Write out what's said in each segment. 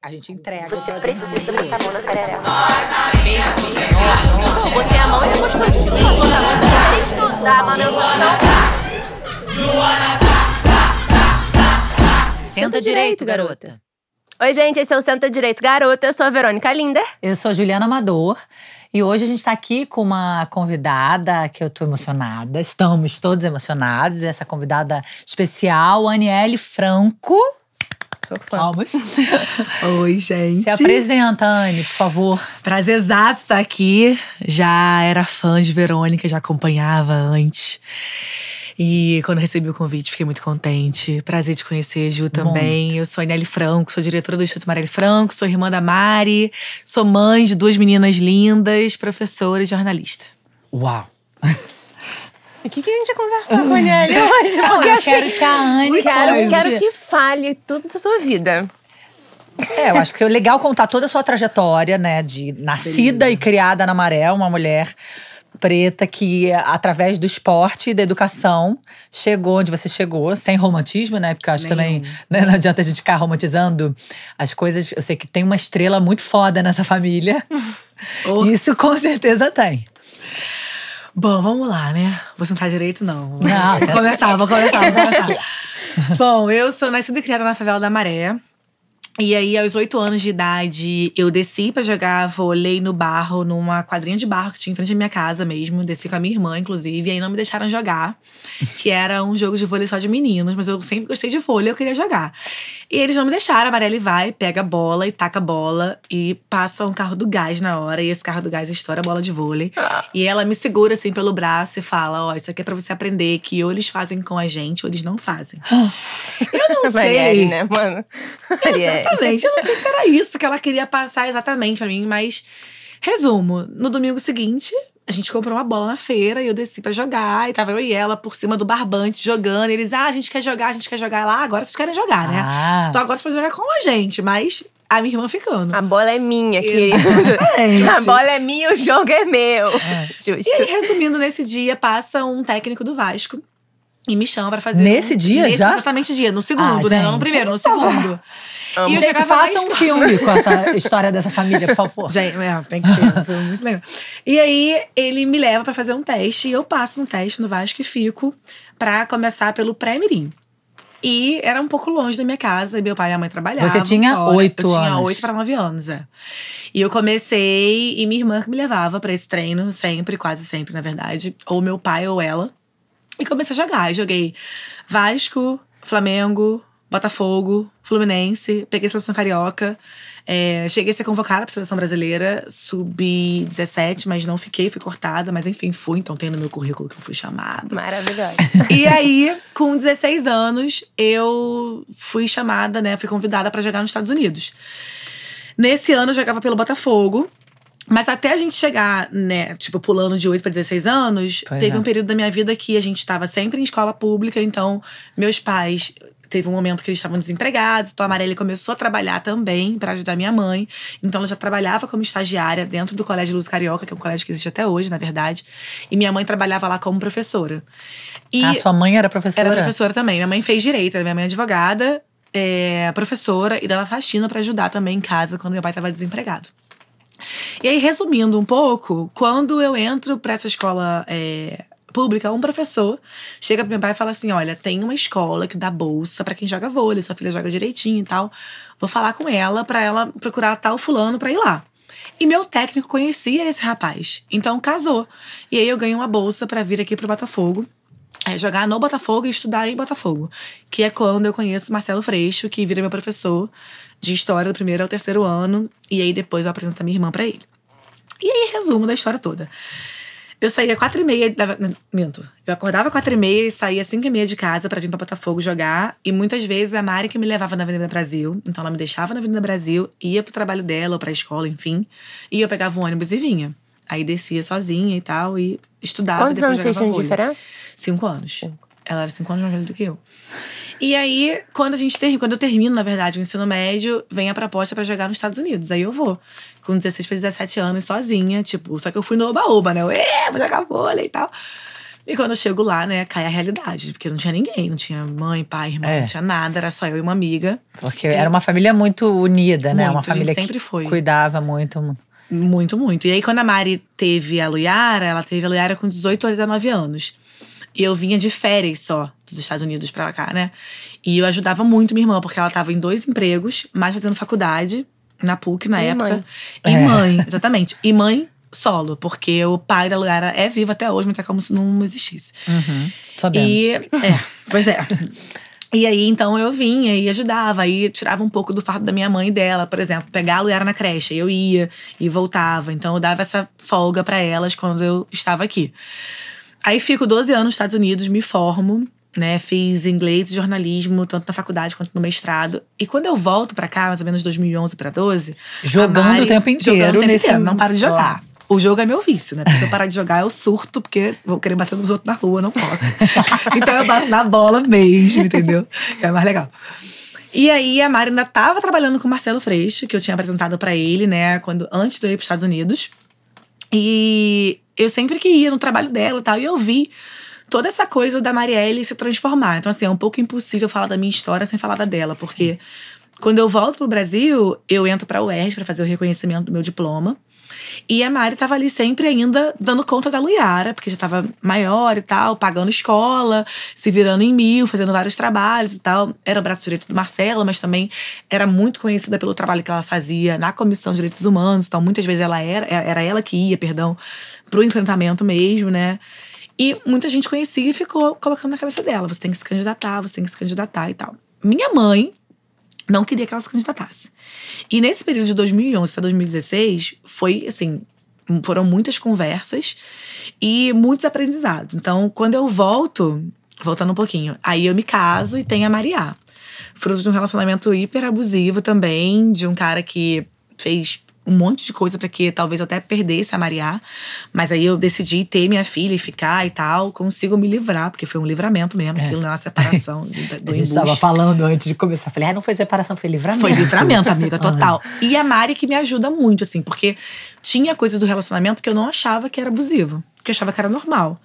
A gente entrega. Você precisa botar a mão na sararela. Botei a mão e depois continuo. Tem que dar a manutenção. Senta direito, garota. Oi, gente, esse é o Senta Direito Garota. Eu sou a Verônica Linder. Eu sou a Juliana Amador e hoje a gente está aqui com uma convidada que eu tô emocionada. Estamos todos emocionados. Essa convidada especial, Aniele Franco. Sou fã. Palmas. Oi, gente. Se apresenta, Anne, por favor. Prazerzaço estar aqui. Já era fã de Verônica, já acompanhava antes. E quando recebi o convite, fiquei muito contente. Prazer te conhecer, Ju, também. Eu sou a Nelly Franco, sou diretora do Instituto Marielle Franco, sou irmã da Mari, sou mãe de duas meninas lindas, professora e jornalista. Uau. O que, que a gente vai conversar com a Nelly hoje? Porque Eu quero que a Anne quero, quero que fale tudo da sua vida. É, eu acho que é legal contar toda a sua trajetória, né? De nascida e criada na Maré, uma mulher preta que, através do esporte e da educação, chegou onde você chegou, sem romantismo, né? Porque eu acho também, né, não adianta a gente ficar romantizando as coisas. Eu sei que tem uma estrela muito foda nessa família. Oh. Isso com certeza tem. Bom, vamos lá, né? Vou sentar direito, não. Não, vou começar, vou começar, vou começar. Bom, eu sou nascida e criada na favela da Maré. E aí, aos oito anos de idade, eu desci pra jogar vôlei no barro, numa quadrinha de barro que tinha em frente à minha casa mesmo. Desci com a minha irmã, inclusive. E aí não me deixaram jogar, que era um jogo de vôlei só de meninos. Mas eu sempre gostei de vôlei, eu queria jogar. E eles não me deixaram. A Amarela vai, pega a bola e taca a bola. E passa um carro do gás na hora. E esse carro do gás estoura a bola de vôlei. E ela me segura assim pelo braço e fala: Ó, isso aqui é pra você aprender que ou eles fazem com a gente ou eles não fazem. eu não sei. Marielle, né, mano? Marielle. Exatamente. Eu não sei se era isso que ela queria passar exatamente pra mim, mas. Resumo: no domingo seguinte, a gente comprou uma bola na feira e eu desci pra jogar. E tava eu e ela por cima do barbante jogando. E eles, ah, a gente quer jogar, a gente quer jogar lá. Agora vocês querem jogar, né? Ah. Então agora você pode jogar com a gente, mas a minha irmã ficando. A bola é minha, querida. A bola é minha, o jogo é meu. Justo. E aí, resumindo, nesse dia passa um técnico do Vasco e me chama pra fazer. Nesse um- dia nesse já? Exatamente dia, no segundo, Ah, né? Não no primeiro, no segundo. Amo. E eu Gente, faça um filme com essa história dessa família, por favor. Gente, é, tem que ser. Foi muito legal. E aí, ele me leva pra fazer um teste. E eu passo no teste no Vasco e fico pra começar pelo pré-mirim. E era um pouco longe da minha casa. E meu pai e a mãe trabalhavam. Você tinha oito Eu tinha anos. oito pra nove anos, é. E eu comecei… E minha irmã que me levava pra esse treino. Sempre, quase sempre, na verdade. Ou meu pai ou ela. E comecei a jogar. Eu joguei Vasco, Flamengo, Botafogo, Fluminense. Peguei seleção carioca. É, cheguei a ser convocada pra seleção brasileira, sub-17, mas não fiquei, fui cortada. Mas enfim, fui. Então tem no meu currículo que eu fui chamada. Maravilhosa. E aí, com 16 anos, eu fui chamada, né? Fui convidada pra jogar nos Estados Unidos. Nesse ano, eu jogava pelo Botafogo. Mas até a gente chegar, né, tipo, pulando de 8 para 16 anos, Pois teve é. um período da minha vida que a gente estava sempre em escola pública, então meus pais. Teve um momento que eles estavam desempregados, então a Amarela começou a trabalhar também para ajudar minha mãe. Então ela já trabalhava como estagiária dentro do Colégio Luz Carioca, que é um colégio que existe até hoje, na verdade. E minha mãe trabalhava lá como professora. E Ah, sua mãe era professora? era professora também. Minha mãe fez direito, minha mãe é advogada, é, professora e dava faxina pra ajudar também em casa quando meu pai estava desempregado. E aí, resumindo um pouco, quando eu entro pra essa escola é, pública, um professor chega pro meu pai e fala assim: Olha, tem uma escola que dá bolsa pra quem joga vôlei, sua filha joga direitinho e tal. Vou falar com ela pra ela procurar tal fulano pra ir lá. E meu técnico conhecia esse rapaz, então casou. E aí eu ganhei uma bolsa pra vir aqui pro Botafogo é jogar no Botafogo e estudar em Botafogo. Que é quando eu conheço Marcelo Freixo, que vira meu professor de história do primeiro ao terceiro ano. E aí depois eu apresento a minha irmã pra ele. E aí, resumo da história toda. Eu saía quatro e meia. Da, não, minto. Eu acordava quatro e meia e saía cinco e meia de casa pra vir pra Botafogo jogar. E muitas vezes a Mari que me levava na Avenida Brasil. Então ela me deixava na Avenida Brasil, ia pro trabalho dela ou pra escola, enfim. E eu pegava o ônibus e vinha. Aí descia sozinha e tal, e estudava. Quantos depois anos vocês tinham de diferença? Cinco anos. Ela era cinco anos mais velha do que eu. E aí, quando a gente ter, quando eu termino, na verdade, o ensino médio, vem a proposta pra jogar nos Estados Unidos. Aí eu vou. Com 16 pra 17 anos, sozinha, tipo, só que eu fui no oba-oba, né? Eu, "É, vou jogar vôlei e tal. E quando eu chego lá, né, cai a realidade. Porque não tinha ninguém, não tinha mãe, pai, irmã, É. não tinha nada. Era só eu e uma amiga. Porque era uma família muito unida, né? Muito, uma família sempre que foi. cuidava muito. Muito, muito. E aí, quando a Mari teve a Luiara, ela teve a Luiara com 18 ou 19 anos. E eu vinha de férias só dos Estados Unidos pra cá, né? E eu ajudava muito minha irmã, porque ela tava em dois empregos, mais fazendo faculdade, na PUC na E época. mãe. E É. mãe, exatamente. E mãe solo, porque o pai da Luiara é vivo até hoje, mas é como se não existisse. Uhum. Sabemos. E, é, pois é. E aí, então, eu vinha e ajudava. Aí tirava um pouco do fardo da minha mãe e dela, por exemplo. Pegar a Luiara na creche. aí Eu ia e voltava. Então, eu dava essa folga pra elas quando eu estava aqui. Aí, fico 12 anos nos Estados Unidos, me formo. Né, fiz inglês e jornalismo, tanto na faculdade quanto no mestrado. E quando eu volto pra cá, mais ou menos 2011 pra 12… Jogando Mari- o tempo inteiro Jogando o tempo nesse- inteiro, não paro de jogar. O jogo é meu vício, né? Porque se eu parar de jogar, eu surto, porque vou querer bater nos outros na rua, não posso. então eu bato na bola mesmo, entendeu? É mais legal. E aí a Mari ainda tava trabalhando com o Marcelo Freixo, que eu tinha apresentado pra ele, né, quando antes de eu ir pros Estados Unidos. E eu sempre que ia no trabalho dela e tal, e eu vi toda essa coisa da Marielle se transformar. Então, assim, é um pouco impossível falar da minha história sem falar da dela, porque quando eu volto pro Brasil, eu entro pra UERJ pra fazer o reconhecimento do meu diploma. E a Mari tava ali sempre ainda dando conta da Luiara, porque já tava maior e tal, pagando escola, se virando em mil, fazendo vários trabalhos e tal. Era o braço direito do Marcelo, mas também era muito conhecida pelo trabalho que ela fazia na Comissão de Direitos Humanos. Então, muitas vezes ela era, era ela que ia, perdão, pro enfrentamento mesmo, né? E muita gente conhecia e ficou colocando na cabeça dela: você tem que se candidatar, você tem que se candidatar e tal. Minha mãe não queria que ela se candidatasse. E nesse período de 2011 até 2016, foi assim, foram muitas conversas e muitos aprendizados. Então, quando eu volto, voltando um pouquinho, aí eu me caso e tenho a Mariá. Fruto de um relacionamento hiper abusivo também, de um cara que fez um monte de coisa para que talvez eu até perdesse a Mariá. Mas aí eu decidi ter minha filha e ficar e tal. Consigo me livrar, porque foi um livramento mesmo. Aquilo não é uma separação do, do A gente estava falando antes de começar. Falei, ah, não foi separação, foi livramento. Foi livramento, amiga, total. E a Mari que me ajuda muito, assim, porque tinha coisa do relacionamento que eu não achava que era abusivo, que eu achava que era normal.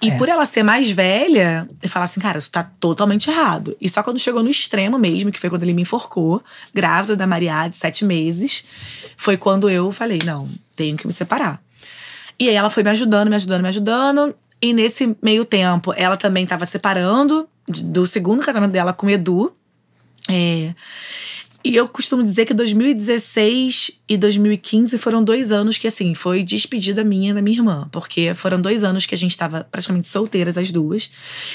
E É. por ela ser mais velha, eu falava assim, cara, isso tá totalmente errado. E só quando chegou no extremo mesmo, que foi quando ele me enforcou, grávida da Mariá, de sete meses, foi quando eu falei, não, tenho que me separar. E aí ela foi me ajudando, me ajudando, me ajudando. E nesse meio tempo, ela também tava separando do segundo casamento dela com o Edu. É, e eu costumo dizer que 2016 e 2015 foram dois anos que, assim, foi despedida minha da minha irmã. Porque foram dois anos que a gente tava praticamente solteiras, as duas.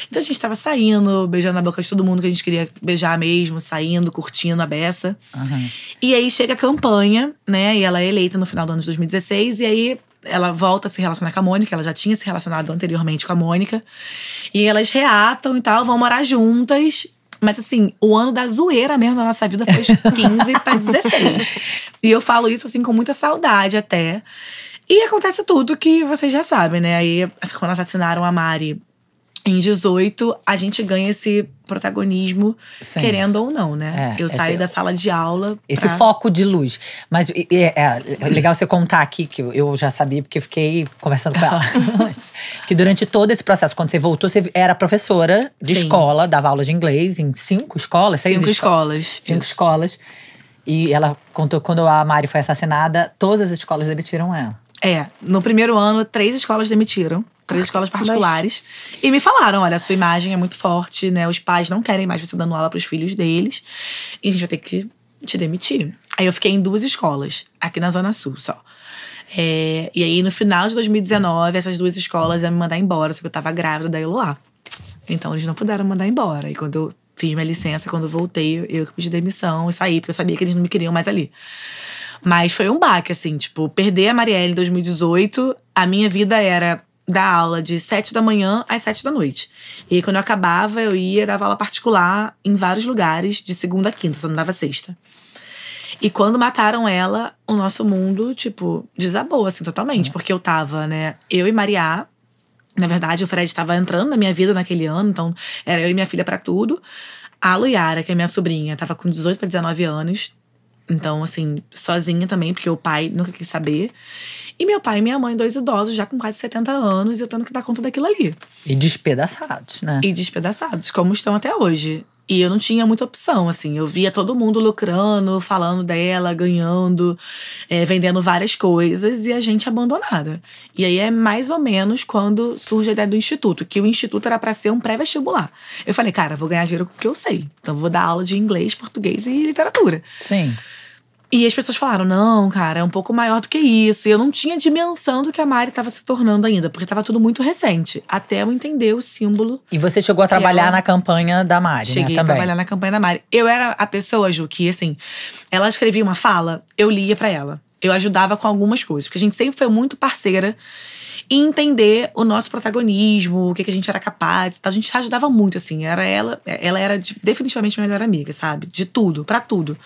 Então a gente tava saindo, beijando a boca de todo mundo que a gente queria beijar mesmo, saindo, curtindo a beça. Uhum. E aí chega a campanha, né? E ela é eleita no final do ano de 2016. E aí ela volta a se relacionar com a Mônica. Ela já tinha se relacionado anteriormente com a Mônica. E elas reatam e tal, vão morar juntas. Mas assim, o ano da zoeira mesmo da nossa vida foi de 15 pra 16. E eu falo isso assim com muita saudade até. E acontece tudo que vocês já sabem, né? Aí, quando assassinaram a Mari em 18, a gente ganha esse protagonismo, Sim. querendo ou não, né? É, eu esse- saio da sala de aula. Esse pra- foco de luz. Mas e é, é legal você contar aqui, que eu- já sabia, porque fiquei conversando com ela. Que durante todo esse processo, quando você voltou, você era professora de Sim. escola, dava aula de inglês em cinco escolas, seis Cinco esco- escolas. Cinco Isso. escolas. E ela contou que quando a Mari foi assassinada, todas as escolas demitiram ela. É, no primeiro ano, três escolas demitiram. Três escolas particulares. E me falaram: olha, a sua imagem é muito forte, né? Os pais não querem mais você dando aula pros filhos deles. E a gente vai ter que te demitir. Aí eu fiquei em duas escolas, aqui na Zona Sul só. É, e aí, no final de 2019, essas duas escolas iam me mandar embora, só que eu tava grávida da Eloá. Então eles não puderam mandar embora. E quando eu fiz minha licença, quando eu voltei, eu- eu que pedi demissão e saí, porque eu sabia que eles não me queriam mais ali. Mas foi um baque, assim, tipo, perder a Marielle em 2018, a minha vida era dar aula de sete da manhã às sete da noite. E aí, quando eu acabava, eu ia dar aula particular em vários lugares, de segunda a quinta, só não dava sexta. E quando mataram ela, o nosso mundo, tipo, desabou, assim, totalmente. Porque eu tava, né, eu e Mariá. Na verdade, o Fred estava entrando na minha vida naquele ano, então era eu e minha filha pra tudo. A Luiara, que é minha sobrinha, tava com 18 para 19 anos. Então, assim, sozinha também, porque o pai nunca quis saber. E meu pai e minha mãe, dois idosos, já com quase 70 anos, e eu tendo que dar conta daquilo ali. E despedaçados, né? E despedaçados, como estão até hoje. E eu não tinha muita opção, assim. Eu via todo mundo lucrando, falando dela, ganhando, é, vendendo várias coisas e a gente abandonada. E aí é mais ou menos quando surge a ideia do instituto, que o instituto era para ser um pré-vestibular. Eu falei, cara, vou ganhar dinheiro com o que eu sei. Então vou dar aula de inglês, português e literatura. Sim. E as pessoas falaram: não, cara, é um pouco maior do que isso. E eu não tinha dimensão do que a Mari estava se tornando ainda, porque estava tudo muito recente. Até eu entender o símbolo. E você chegou a trabalhar Ela- na campanha da Mari, Cheguei né? a trabalhar na campanha da Mari. Eu era a pessoa, Ju, que assim, ela escrevia uma fala, eu lia pra ela. Eu ajudava com algumas coisas, porque a gente sempre foi muito parceira em entender o nosso protagonismo, o que, que a gente era capaz. e. A gente ajudava muito, assim. Era ela, ela era de- definitivamente minha melhor amiga, sabe? De tudo, pra tudo.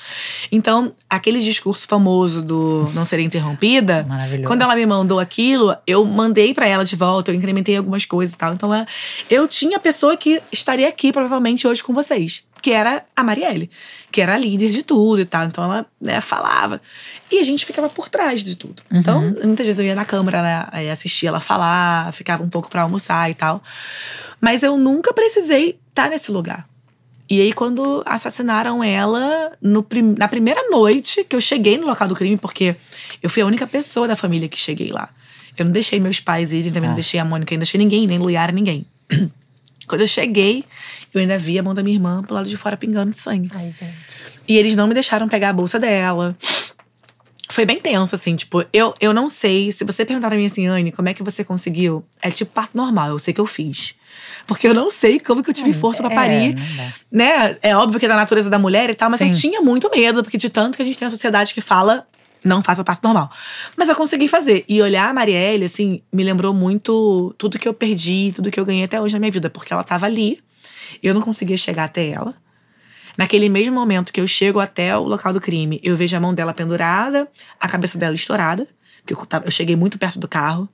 Então, aquele discurso famoso do não ser interrompida, quando ela me mandou aquilo, eu mandei pra ela de volta, eu incrementei algumas coisas e tal. Então, é, eu tinha a pessoa que estaria aqui provavelmente hoje com vocês, que era a Marielle, que era líder de tudo e tal. Então, ela né, falava. E a gente ficava por trás de tudo. Então, muitas vezes eu ia na câmara, né, assistia ela falar, ficava um pouco pra almoçar e tal. Mas eu nunca precisei estar nesse lugar. E aí, quando assassinaram ela, no prim- na primeira noite que eu cheguei no local do crime, porque eu fui a única pessoa da família que cheguei lá. Eu não deixei meus pais irem, também Ah. não deixei a Mônica, não deixei ninguém, nem Luiara, ninguém. Quando eu cheguei, eu ainda vi a mão da minha irmã pro lado de fora pingando de sangue. Ai, gente. E eles não me deixaram pegar a bolsa dela. Foi bem tenso, assim, tipo, eu, eu não sei. Se você perguntar pra mim assim, Anne, como é que você conseguiu? É tipo parto normal, eu sei que eu fiz. Porque eu não sei como que eu tive força pra é, parir. dá. né? É óbvio que é da natureza da mulher e tal, mas eu Sim. tinha muito medo, porque de tanto que a gente tem uma sociedade que fala. Não faça parto normal. Mas eu consegui fazer. E olhar a Marielle, assim, me lembrou muito tudo que eu perdi, tudo que eu ganhei até hoje na minha vida. Porque ela tava ali, eu não conseguia chegar até ela. Naquele mesmo momento que eu chego até o local do crime, eu vejo a mão dela pendurada, a cabeça dela estourada, porque eu, eu cheguei muito perto do carro.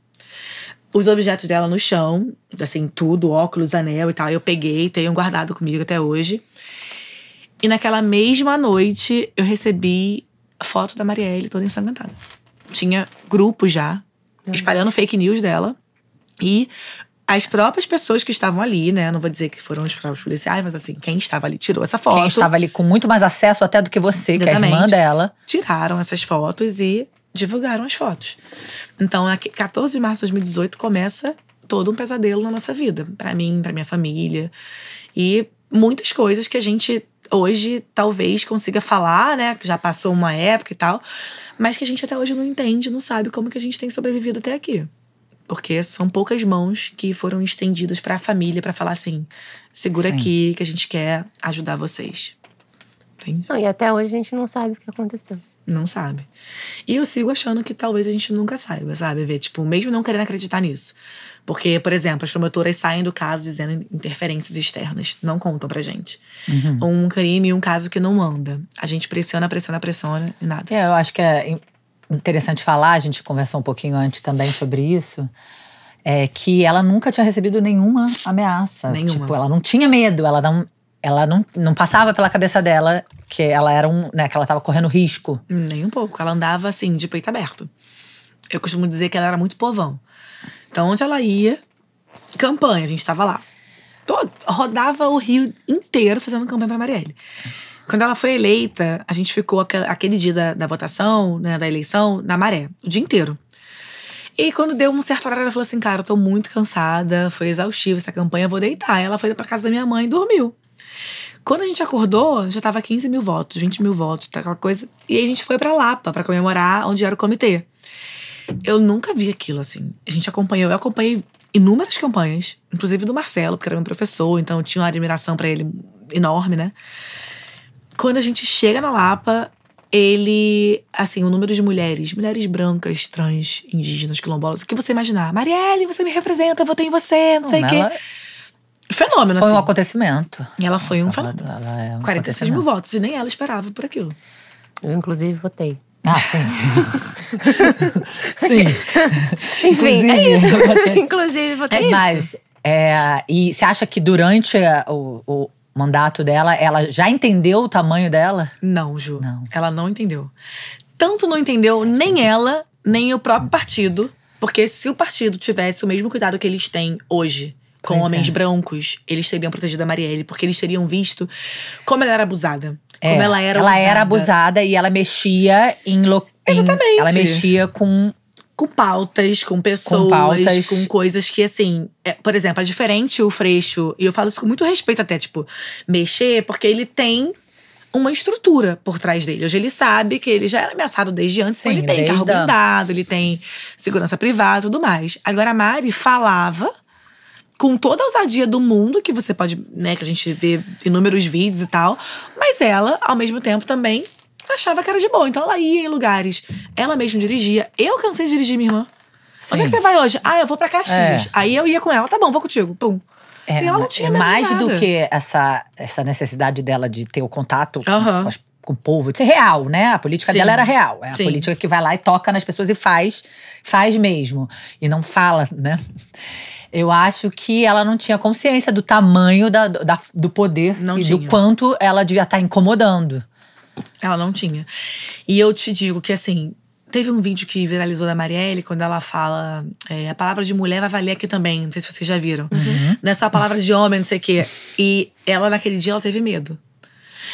Os objetos dela no chão, assim, tudo, óculos, anel e tal, eu peguei, tenho guardado comigo até hoje. E naquela mesma noite, eu recebi a foto da Marielle toda ensanguentada. Tinha grupo já, espalhando fake news dela. E as próprias pessoas que estavam ali, né? Não vou dizer que foram os próprios policiais, mas assim, quem estava ali tirou essa foto. Quem estava ali com muito mais acesso até do que você, que é a irmã dela. Tiraram essas fotos e divulgaram as fotos. Então, aqui, 14 de março de 2018 começa todo um pesadelo na nossa vida, Pra mim, pra minha família e muitas coisas que a gente hoje talvez consiga falar, né? Que já passou uma época e tal, mas que a gente até hoje não entende, não sabe como que a gente tem sobrevivido até aqui. Porque são poucas mãos que foram estendidas pra família pra falar assim: segura Sim. aqui que a gente quer ajudar vocês. Entende? Não, e até hoje a gente não sabe o que aconteceu. Não sabe. E eu sigo achando que talvez a gente nunca saiba, sabe? Ver, tipo, mesmo não querendo acreditar nisso. Porque, por exemplo, as promotoras saem do caso dizendo interferências externas. Não contam pra gente. Um crime e um caso que não anda. A gente pressiona, pressiona, pressiona e nada. É, eu acho que é in- interessante falar, a gente conversou um pouquinho antes também sobre isso. É que ela nunca tinha recebido nenhuma ameaça. Nenhuma. Tipo, ela não tinha medo, ela não. Ela não, não passava pela cabeça dela que ela era um. Né, que ela tava correndo risco. Nem um pouco. Ela andava assim, de peito aberto. Eu costumo dizer que ela era muito povão. Então, onde ela ia, campanha, a gente tava lá. Todo, rodava o Rio inteiro fazendo campanha pra Marielle. Quando ela foi eleita, a gente ficou aquele, dia da, da votação, né, da eleição, na maré, o dia inteiro. E quando deu um certo horário, ela falou assim: Cara, eu tô muito cansada, foi exaustivo essa campanha, vou deitar. Ela foi pra casa da minha mãe e dormiu. Quando a gente acordou, já tava 15 mil votos, 20 mil votos, tá, aquela coisa. E a gente foi pra Lapa pra comemorar onde era o comitê. Eu nunca vi aquilo assim. A gente acompanhou, eu acompanhei inúmeras campanhas, inclusive do Marcelo, porque era meu professor, então eu tinha uma admiração pra ele enorme, né? Quando a gente chega na Lapa, ele, assim, o número de mulheres, mulheres brancas, trans, indígenas, quilombolas, o que você imaginar? Marielle, você me representa, eu votei em você, não sei o quê. Fenômeno, foi um assim. acontecimento. E ela foi um Ela- fenômeno. ela é um 46 mil votos, e nem ela esperava por aquilo. Eu, inclusive, votei. Ah, sim. sim. Enfim, é Inclusive, isso. eu votei. inclusive, votei. Mas, é, e você acha que durante o, o- mandato dela, ela já entendeu o tamanho dela? Não, Ju. Não. Ela não entendeu. Tanto não entendeu nem ela, nem o próprio partido. Porque se o partido tivesse o mesmo cuidado que eles têm hoje com Pois homens é. brancos, eles teriam protegido a Marielle, porque eles teriam visto como ela era abusada. É, como ela era ela usada. era abusada e ela mexia em, lo, em- Exatamente. ela mexia com com pautas, com pessoas, com, pautas. coisas que, assim, é, por exemplo, é diferente o Freixo, e eu falo isso com muito respeito até, tipo, mexer, porque ele tem uma estrutura por trás dele. Hoje ele sabe que ele já era ameaçado desde antes, Sim, então ele tem carro blindado, ele tem segurança privada e tudo mais. Agora a Mari falava com toda a ousadia do mundo, que você pode, né, que a gente vê inúmeros vídeos e tal, mas ela, ao mesmo tempo, também achava que era de boa. Então ela ia em lugares, ela mesma dirigia. Eu cansei de dirigir minha irmã. Onde é que Sim. você vai hoje? Ah, eu vou pra Caxias. É. Aí eu ia com ela, tá bom, vou contigo. Pum. É, Assim, ela não tinha é mais do nada. que essa, essa necessidade dela de ter o contato com- Aham. com, as- com o povo, de ser real, né? A política Sim. dela era real. É a Sim. política que vai lá e toca nas pessoas e faz, faz mesmo. E não fala, né? Eu acho que ela não tinha consciência do tamanho da, da- do poder Não e tinha. do quanto ela devia estar incomodando. Ela não tinha. E eu te digo que, assim, teve um vídeo que viralizou da Marielle, quando ela fala: é, a palavra de mulher vai valer aqui também. Não sei se vocês já viram. Não é só a palavra de homem, não sei o quê. E ela, naquele dia, ela teve medo.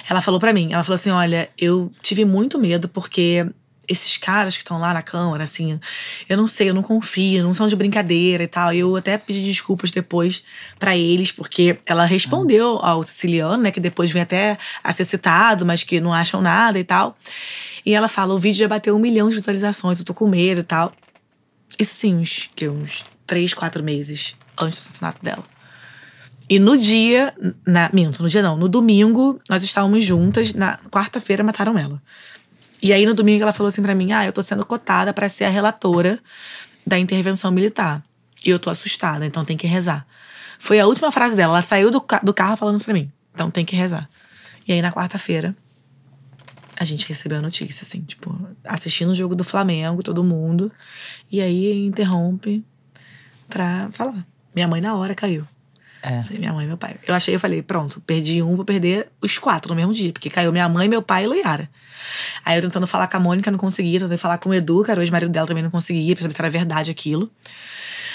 Ela falou pra mim: ela falou assim, olha, eu tive muito medo porque. Esses caras que estão lá na Câmara, assim, eu não sei, eu não confio, não são de brincadeira e tal. Eu até pedi desculpas depois pra eles, porque ela respondeu ao siciliano, né, que depois vem até a ser citado, mas que não acham nada e tal. E ela fala: o vídeo já bateu um milhão de visualizações, eu tô com medo e tal. Isso sim, uns, que, uns três, quatro meses antes do assassinato dela. E no dia, na, minto, no dia não, no domingo, nós estávamos juntas, na quarta-feira mataram ela. E aí no domingo ela falou assim pra mim: "Ah, eu tô sendo cotada pra ser a relatora da intervenção militar. E eu tô assustada, então tem que rezar". Foi a última frase dela, ela saiu do, do carro falando isso pra mim. Então tem que rezar. E aí na quarta-feira a gente recebeu a notícia assim, tipo, assistindo o jogo do Flamengo, todo mundo, e aí interrompe pra falar. Minha mãe na hora caiu. É. Aí, minha mãe e meu pai. Eu achei, eu falei, pronto, perdi um, vou perder os quatro no mesmo dia. Porque caiu minha mãe, meu pai e Loiara. Aí eu tentando falar com a Mônica, não conseguia. Tentando falar com o Edu, que era o ex-marido dela, também não conseguia, pra saber se era verdade aquilo.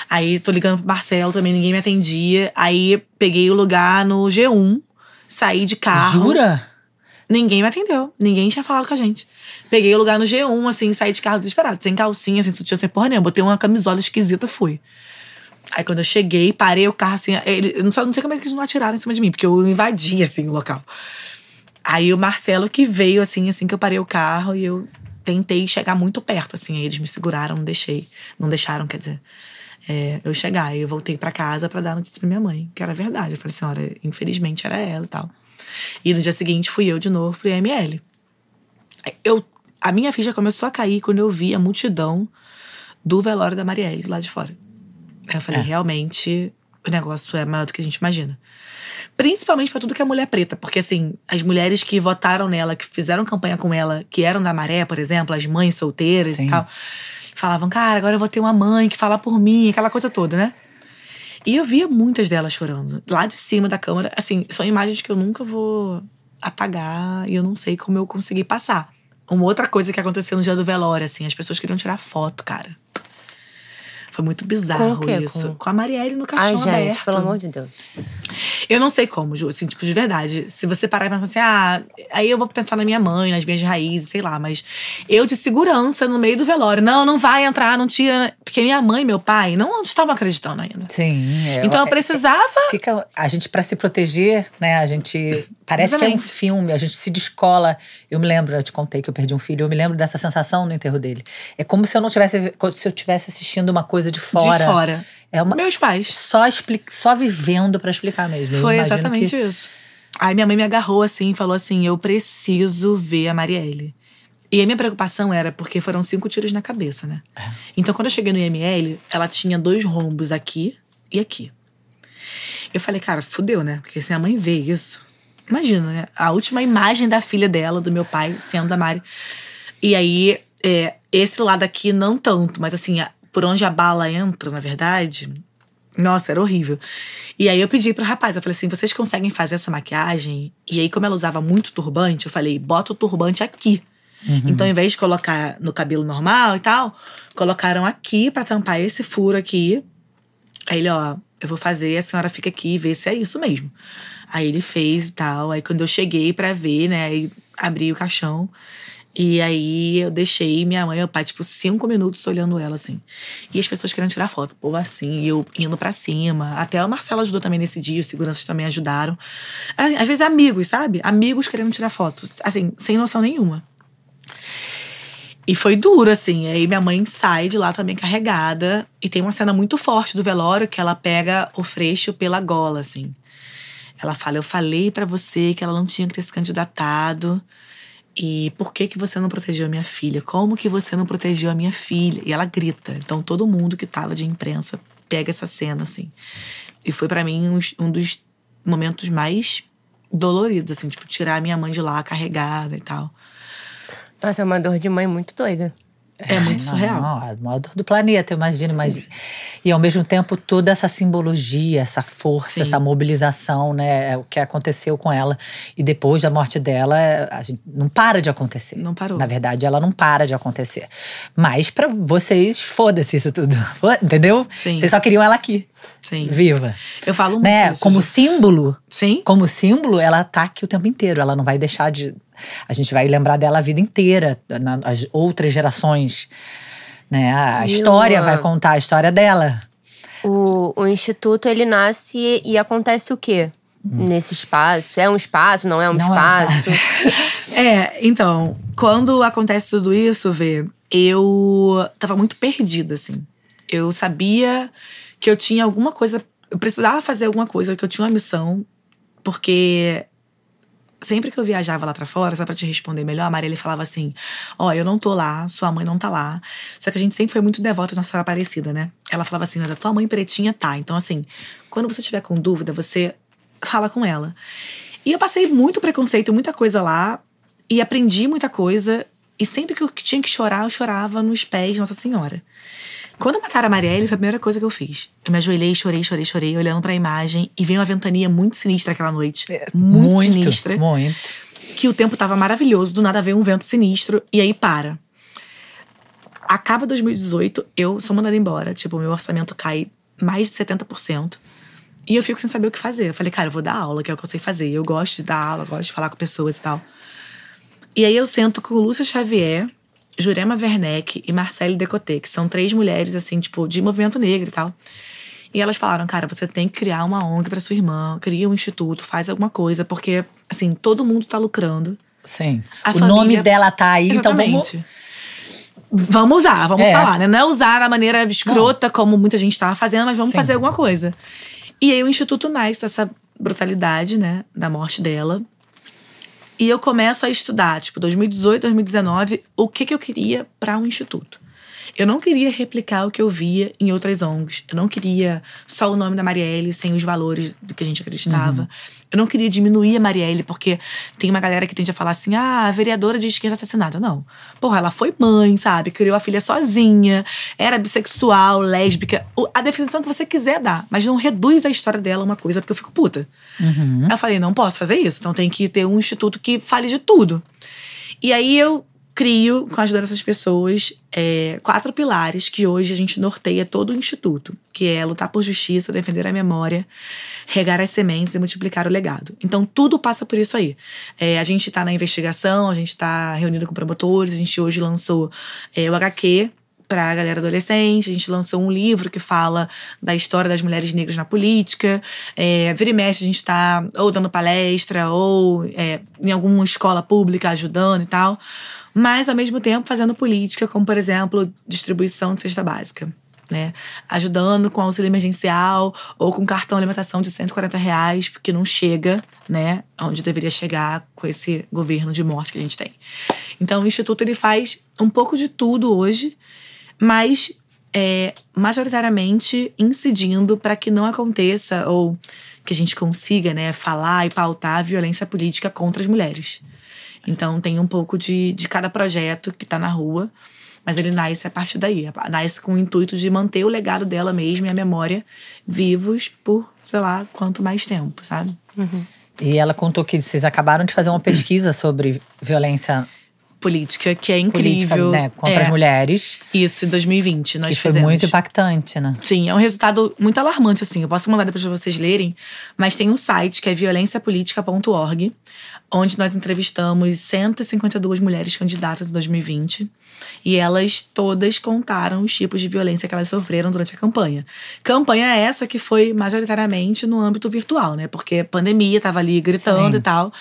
Aí tô ligando pro Marcelo, também ninguém me atendia. Aí peguei o lugar no G1, saí de carro. Jura? Ninguém me atendeu. Ninguém tinha falado com a gente. Peguei o lugar no G1, assim, saí de carro desesperado. Sem calcinha, sem sutiã, sem porra nenhuma. Botei uma camisola esquisita, fui. Aí quando eu cheguei, parei o carro, assim. Ele, eu não, sei, como é que eles não atiraram em cima de mim, porque eu invadi, assim, o local. Aí o Marcelo que veio, assim, assim que eu parei o carro e eu tentei chegar muito perto, assim. Aí eles me seguraram, não deixei. Não deixaram, quer dizer. é, eu chegar. Aí eu voltei pra casa pra dar notícia pra minha mãe, que era verdade. Eu falei assim, olha, infelizmente era ela e tal. E no dia seguinte fui eu de novo pro IML. Eu, a minha ficha começou a cair quando eu vi a multidão do velório da Marielle lá de fora. Aí eu falei, realmente, o negócio é maior do que a gente imagina. Principalmente pra tudo que é mulher preta, porque assim, as mulheres que votaram nela, que fizeram campanha com ela, que eram da Maré, por exemplo, as mães solteiras Sim. e tal, falavam, cara, agora eu vou ter uma mãe que fala por mim, aquela coisa toda, né? E eu via muitas delas chorando. Lá de cima da câmera, assim, são imagens que eu nunca vou apagar e eu não sei como eu consegui passar. Uma outra coisa que aconteceu no dia do velório, assim, as pessoas queriam tirar foto, cara. Foi muito bizarro Com o quê? isso. Com... Com- a Marielle no Ai, caixão gente, aberto. pelo amor de Deus. Eu não sei como, Ju, assim, tipo, de verdade. Se você parar e pensar assim, ah, aí eu vou pensar na minha mãe, nas minhas raízes, sei lá, mas eu de segurança no meio do velório. Não, não vai entrar, não tira. Porque minha mãe e meu pai não estavam acreditando ainda. Sim. é- Então eu é- precisava. Fica, a gente, pra se proteger, né? A gente. Parece que é um Exatamente. filme, a gente se descola. Eu me lembro, eu te contei que eu perdi um filho, eu me lembro dessa sensação no enterro dele. É como se eu não tivesse. Se eu tivesse assistindo uma coisa de fora. De fora. É uma, Meus pais. só, expli- só vivendo pra explicar mesmo. Foi exatamente que- isso. Aí minha mãe me agarrou assim e falou assim: eu preciso ver a Marielle. E a minha preocupação era porque foram cinco tiros na cabeça, né? É. Então quando eu cheguei no IML, ela tinha dois rombos aqui e aqui. Eu falei, cara, fudeu, né? Porque se a mãe vê isso. Imagina, né? A última imagem da filha dela, do meu pai, sendo a Mari. E aí, é, esse lado aqui não tanto, mas assim, a- por onde a bala entra, na verdade, Nossa, era horrível. E aí eu pedi pro rapaz, eu falei assim: vocês conseguem fazer essa maquiagem? E aí, como ela usava muito turbante, eu falei: bota o turbante aqui. Então, ao invés de colocar no cabelo normal e tal, colocaram aqui pra tampar esse furo aqui. Aí ele, ó, eu vou fazer, a senhora fica aqui e vê se é isso mesmo. Aí ele fez e tal. Aí quando eu cheguei pra ver, né, aí abri o caixão. E aí eu deixei minha mãe e meu pai, tipo, cinco minutos olhando ela, assim. E as pessoas querendo tirar foto, povo assim, e eu indo pra cima. Até o Marcelo ajudou também nesse dia, os seguranças também ajudaram. Às vezes amigos, sabe? Amigos querendo tirar fotos, assim, sem noção nenhuma. E foi duro, assim. Aí minha mãe sai de lá também carregada. E tem uma cena muito forte do velório que ela pega o Freixo pela gola, assim. Ela fala: Eu falei pra você que ela não tinha que ter se candidatado. E por que que você não protegeu a minha filha? Como que você não protegeu a minha filha? E ela grita. Então todo mundo que tava de imprensa pega essa cena, assim. E foi pra mim um, um dos momentos mais doloridos, assim, tipo, tirar a minha mãe de lá carregada e tal. Nossa, é uma dor de mãe muito doida. É muito Não, surreal. Não, a maior dor do planeta, eu imagino. Mas, e ao mesmo tempo, toda essa simbologia, essa força, Sim. essa mobilização, né? É o que aconteceu com ela. E depois da morte dela, a gente não para de acontecer. Não parou. Na verdade, ela não para de acontecer. Mas pra vocês, foda-se isso tudo. Entendeu? Sim. Vocês só queriam ela aqui, Sim. viva. Eu falo muito Né? isso, Como símbolo, Sim. como símbolo, ela tá aqui o tempo inteiro. Ela não vai deixar de. A gente vai lembrar dela a vida inteira, nas outras gerações. Né? A E história uma- vai contar a história dela. O, o instituto, ele nasce e acontece o quê? Nesse espaço? É um espaço? Não é um Hum. Não é um espaço? É, então, quando acontece tudo isso, Vê, eu tava muito perdida, assim. Eu sabia que eu tinha alguma coisa, eu precisava fazer alguma coisa, que eu tinha uma missão, porque sempre que eu viajava lá pra fora, só pra te responder melhor, a Marielle falava assim: Ó, eu não tô lá, sua mãe não tá lá. Só que a gente sempre foi muito devota à Nossa Senhora Aparecida, né? Ela falava assim: mas a tua mãe pretinha tá. Então, assim, quando você tiver com dúvida, você fala com ela. E eu passei muito preconceito, muita coisa lá, e aprendi muita coisa. E sempre que eu tinha que chorar, eu chorava nos pés de Nossa Senhora. Quando mataram a Marielle, foi a primeira coisa que eu fiz. Eu me ajoelhei, chorei, chorei, chorei, olhando pra imagem. E veio uma ventania muito sinistra aquela noite. muito, sinistra. Muito. Que o tempo tava maravilhoso, do nada veio um vento sinistro. E aí para. Acaba 2018, eu sou mandada embora. Tipo, meu orçamento cai mais de 70%. E eu fico sem saber o que fazer. Eu falei, cara, eu vou dar aula, que é o que eu sei fazer. Eu gosto de dar aula, gosto de falar com pessoas e tal. E aí eu sento com Lúcia Xavier, Jurema Werneck e Marcele Decoté, que são três mulheres, assim, tipo, de movimento negro e tal. E elas falaram, cara, você tem que criar uma ONG pra sua irmã, cria um instituto, faz alguma coisa, porque, assim, todo mundo tá lucrando. Sim. A o família- nome dela tá aí, então vamos. Exatamente. Vamos usar, vamos É. falar, né? Não é usar da maneira escrota, como muita gente tava fazendo, mas vamos Sim. fazer alguma coisa. E aí o Instituto nasce dessa brutalidade, né? Da morte dela. E eu começo a estudar, tipo, 2018, 2019, o que, que eu queria para um instituto. Eu não queria replicar o que eu via em outras ONGs. Eu não queria só o nome da Marielle sem os valores do que a gente acreditava. Eu não queria diminuir a Marielle, porque tem uma galera que tende a falar assim: ah, a vereadora de esquerda assassinada. Não. Porra, ela foi mãe, sabe? Criou a filha sozinha, era bissexual, lésbica. A definição que você quiser dar, mas não reduz a história dela a uma coisa, porque eu fico puta. Aí eu falei, não posso fazer isso. Então tem que ter um instituto que fale de tudo. E aí eu crio, com a ajuda dessas pessoas, é, quatro pilares que hoje a gente norteia todo o instituto, que é lutar por justiça, defender a memória, regar as sementes e multiplicar o legado. Então tudo passa por isso aí. É, a gente está na investigação, a gente está reunido com promotores, a gente hoje lançou é, o HQ para a galera adolescente. A gente lançou um livro que fala da história das mulheres negras na política. É, vira e mexe, a gente está ou dando palestra ou é, em alguma escola pública ajudando e tal. Mas, ao mesmo tempo, fazendo política, como, por exemplo, distribuição de cesta básica. Né? Ajudando com auxílio emergencial ou com cartão alimentação de 140 reais, porque não chega, né? Onde deveria chegar com esse governo de morte que a gente tem. Então, o Instituto ele faz um pouco de tudo hoje, mas é, majoritariamente incidindo para que não aconteça ou que a gente consiga né, falar e pautar a violência política contra as mulheres. Então tem um pouco de, de cada projeto que está na rua. Mas ele nasce a partir daí. Nasce com o intuito de manter o legado dela mesma e a memória vivos por, sei lá, quanto mais tempo, sabe? E ela contou que vocês acabaram de fazer uma pesquisa sobre violência Política, que é política incrível. né, contra É, as mulheres. Isso, em 2020, nós que foi fizemos. muito impactante, né? Sim, é um resultado muito alarmante, assim. Eu posso mandar depois pra vocês lerem, mas tem um site que é violenciapolitica.org, onde nós entrevistamos 152 mulheres candidatas em 2020. E elas todas contaram os tipos de violência que elas sofreram durante a campanha. Campanha essa que foi majoritariamente no âmbito virtual, né? Porque a pandemia tava ali gritando Sim. e tal.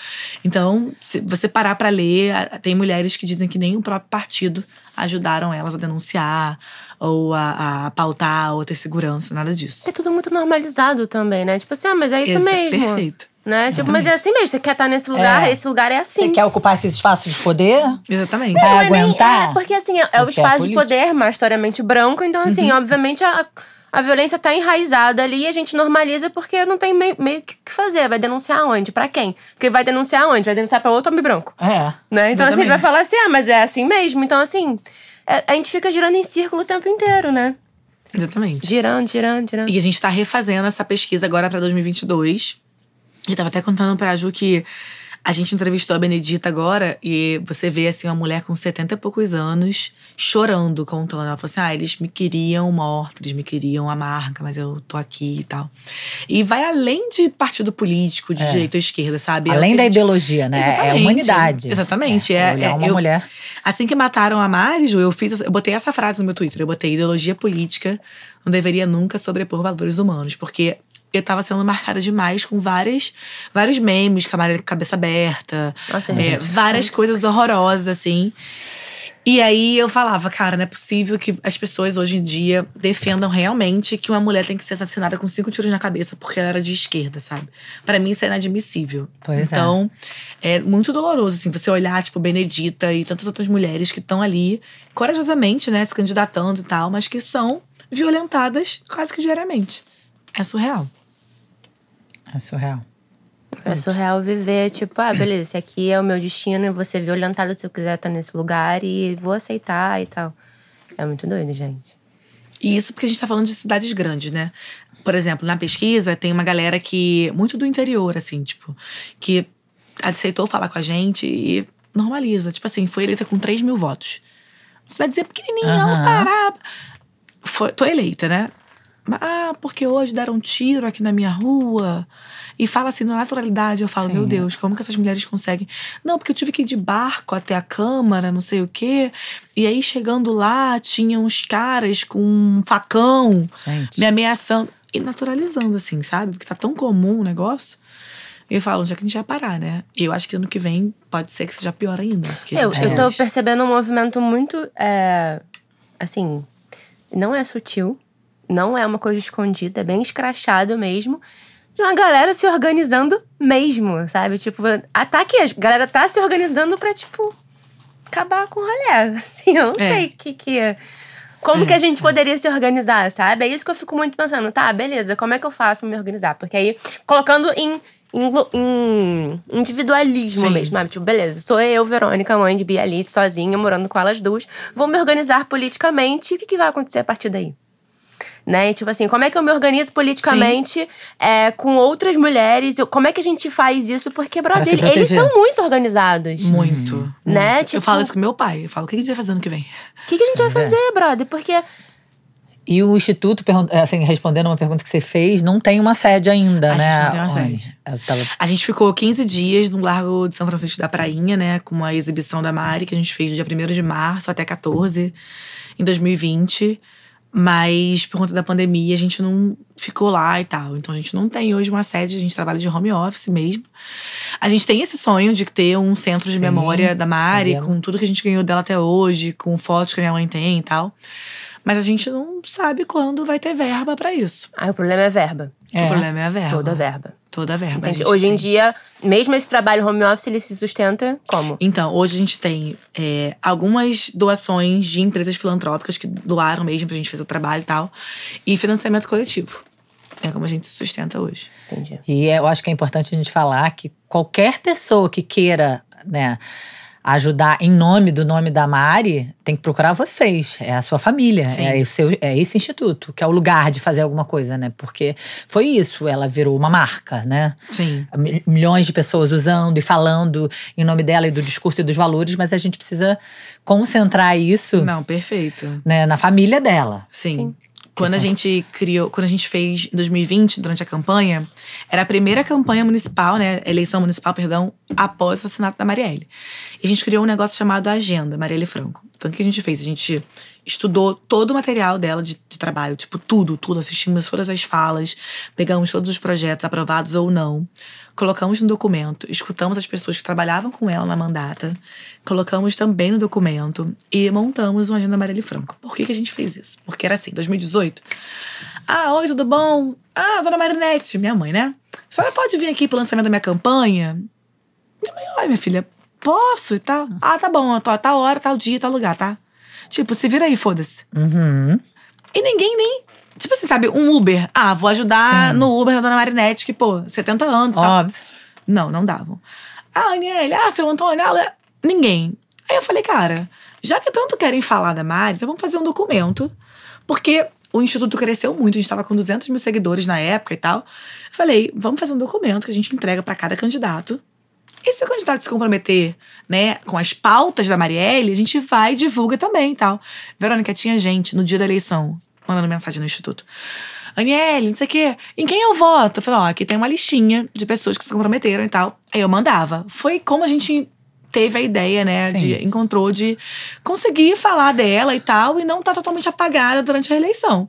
Então, se você parar pra ler, tem mulheres que dizem que nem o próprio partido ajudaram elas a denunciar ou a, a pautar ou a ter segurança, nada disso. É tudo muito normalizado também, né? Tipo assim, ah, mas é isso Exa- mesmo. Perfeito. Né? Tipo, mas é assim mesmo. Você quer estar nesse lugar, É. esse lugar é assim. Você quer ocupar esse espaço de poder? Exatamente. Vai Não é nem- aguentar? é, porque assim, é, é o Porque é espaço de político. poder majoritariamente branco, então assim, obviamente a, a violência tá enraizada ali e a gente normaliza porque não tem meio, meio que o que fazer. Vai denunciar onde? Pra quem? Porque vai denunciar onde? Vai denunciar pra outro homem branco. É. Né? Então, assim, Exatamente. vai falar assim, ah, mas é assim mesmo. Então, assim, é- a gente fica girando em círculo o tempo inteiro, né? Exatamente. Girando, girando, girando. E a gente tá refazendo essa pesquisa agora pra 2022. E tava até contando pra Ju que a gente entrevistou a Benedita agora e você vê assim uma mulher com 70 e poucos anos chorando, contando. Ela falou assim: ah, eles me queriam morta, eles me queriam amarga, mas eu tô aqui e tal. E vai além de partido político, de É. direita ou esquerda, sabe? É Além que da gente- ideologia, né? É a Exatamente. humanidade. Exatamente. É, olhar é- uma eu- mulher. Assim que mataram a Mari, Ju, eu fiz, eu botei essa frase no meu Twitter. Eu botei ideologia política não deveria nunca sobrepor valores humanos, porque eu tava sendo marcada demais com várias, vários memes, cabeça aberta, Nossa, é, várias coisas horrorosas assim. E aí eu falava, cara, não é possível que as pessoas hoje em dia defendam realmente que uma mulher tem que ser assassinada com cinco tiros na cabeça porque ela era de esquerda, sabe? Pra mim isso é inadmissível. Pois é. então, é. muito doloroso, assim, você olhar, tipo, Benedita e tantas outras mulheres que estão ali corajosamente, né, se candidatando e tal, mas que são violentadas quase que diariamente. É surreal. É surreal. É surreal viver, tipo, ah, beleza, esse aqui é o meu destino, eu vou ser violentada se eu quiser estar nesse lugar e vou aceitar e tal. É muito doido, gente. E isso porque a gente tá falando de cidades grandes, né? Por exemplo, na pesquisa tem uma galera que. Muito do interior, assim, tipo, que aceitou falar com a gente e normaliza. Tipo assim, foi eleita com 3 mil votos. Cidadezinha pequenininha, Aham. Pará. Foi, tô eleita, né? Ah, porque hoje deram um tiro aqui na minha rua. E fala assim, na naturalidade, eu falo, Sim. meu Deus, como que essas mulheres conseguem? Não, porque eu tive que ir de barco até a Câmara, não sei o quê. E aí, chegando lá, tinha uns caras com um facão Gente. me ameaçando. E naturalizando, assim, sabe? Porque tá tão comum o negócio. E eu falo, onde é que a gente vai parar, né? E eu acho que ano que vem pode ser que seja pior ainda. Eu, eu tô percebendo um movimento muito. é, assim, não é sutil, não é uma coisa escondida, é bem escrachado mesmo. De uma galera se organizando mesmo, sabe? Tipo, ah, tá a galera tá se organizando pra, tipo, acabar com o rolê. Assim, eu não É. sei o que que é. Como que a gente poderia se organizar, sabe? É isso que eu fico muito pensando. Tá, beleza, como é que eu faço pra me organizar? Porque aí, colocando em, em, em individualismo Sim. mesmo, sabe? Tipo, beleza, sou eu, Verônica, mãe de Bia Alice, sozinha, morando com elas duas. Vou me organizar politicamente. E o que, que vai acontecer a partir daí? Né? E, Tipo assim, como é que eu me organizo politicamente é, com outras mulheres? Eu- Como é que a gente faz isso? Porque, brother, ele- eles são muito organizados. Muito. Né? muito. Tipo- eu falo isso com meu pai. Eu falo, o que a gente vai fazer ano que vem? O que, que a gente vai Pois é. fazer, brother? Porque E o Instituto, pergun- assim, respondendo uma pergunta que você fez, não tem uma sede ainda, A né? gente não tem uma sede. Tava... A gente ficou 15 dias no Largo de São Francisco da Prainha, né? Com uma exibição da Mari, que a gente fez do dia 1 de março até 14, em 2020. Mas por conta da pandemia, a gente não ficou lá e tal. Então a gente não tem hoje uma sede, a gente trabalha de home office mesmo. A gente tem esse sonho de ter um centro de Sim, memória da Mari, com tudo que a gente ganhou dela até hoje, com fotos que a minha mãe tem e tal. Mas a gente não sabe quando vai ter verba pra isso. aí o problema é verba. É. O problema é a verba. Toda a verba. Toda a verba. a Entende? gente Hoje em tem. dia, mesmo esse trabalho home office, ele se sustenta como? Então, hoje a gente tem é, algumas doações de empresas filantrópicas que doaram mesmo pra gente fazer o trabalho e tal. E financiamento coletivo. É como a gente se sustenta hoje. Entendi. E eu acho que é importante a gente falar que qualquer pessoa que queira, né, ajudar em nome do nome da Mari, tem que procurar vocês. É a sua família, Sim. é, o seu, é esse instituto, que é o lugar de fazer alguma coisa, né? Porque foi isso, ela virou uma marca, né? Sim. Mi- Milhões de pessoas usando e falando em nome dela e do discurso e dos valores, mas a gente precisa concentrar isso Não, perfeito. né, na família dela. Sim. Quando a gente criou, quando a gente fez em 2020, durante a campanha, era a primeira campanha municipal, né? Eleição municipal, perdão, após o assassinato da Marielle. E a gente criou um negócio chamado Agenda, Marielle Franco. Então, o que a gente fez? A gente estudou todo o material dela de, de trabalho, tipo, tudo, tudo. Assistimos todas as falas, pegamos todos os projetos, aprovados ou não, colocamos no documento, escutamos as pessoas que trabalhavam com ela na mandata, colocamos também no documento e montamos uma agenda Marielle Franco. Por que, que a gente fez isso? Porque era assim, 2018. Ah, oi, tudo bom? Ah, dona Marinette, minha mãe, né? A senhora pode vir aqui pro lançamento da minha campanha? Minha mãe, oi, minha filha, posso e tal? Ah, tá bom, tá, tá hora, tal dia, tal lugar, tá? Tipo, se vira aí, foda-se. Uhum. E ninguém nem. Tipo assim, sabe, um Uber. Ah, vou ajudar Sim. no Uber da dona Marinette, que, pô, 70 anos e tal. Óbvio. Não, não davam. Ah, Aniele, ah, seu Antônio, ah, ninguém. Aí eu falei, cara, já que tanto querem falar da Mari, então vamos fazer um documento. Porque o Instituto cresceu muito, a gente tava com 200 mil seguidores na época e tal. Eu falei, vamos fazer um documento que a gente entrega pra cada candidato. E se o candidato se comprometer, né, com as pautas da Marielle, a gente vai e divulga também e tal. Verônica, tinha gente no dia da eleição mandando mensagem no Instituto. Aniele, não sei o quê, em quem eu voto? Eu falei, ó, aqui tem uma listinha de pessoas que se comprometeram e tal. Aí eu mandava. Foi como a gente teve a ideia, né, Sim. de encontrou de conseguir falar dela e tal e não tá totalmente apagada durante a eleição.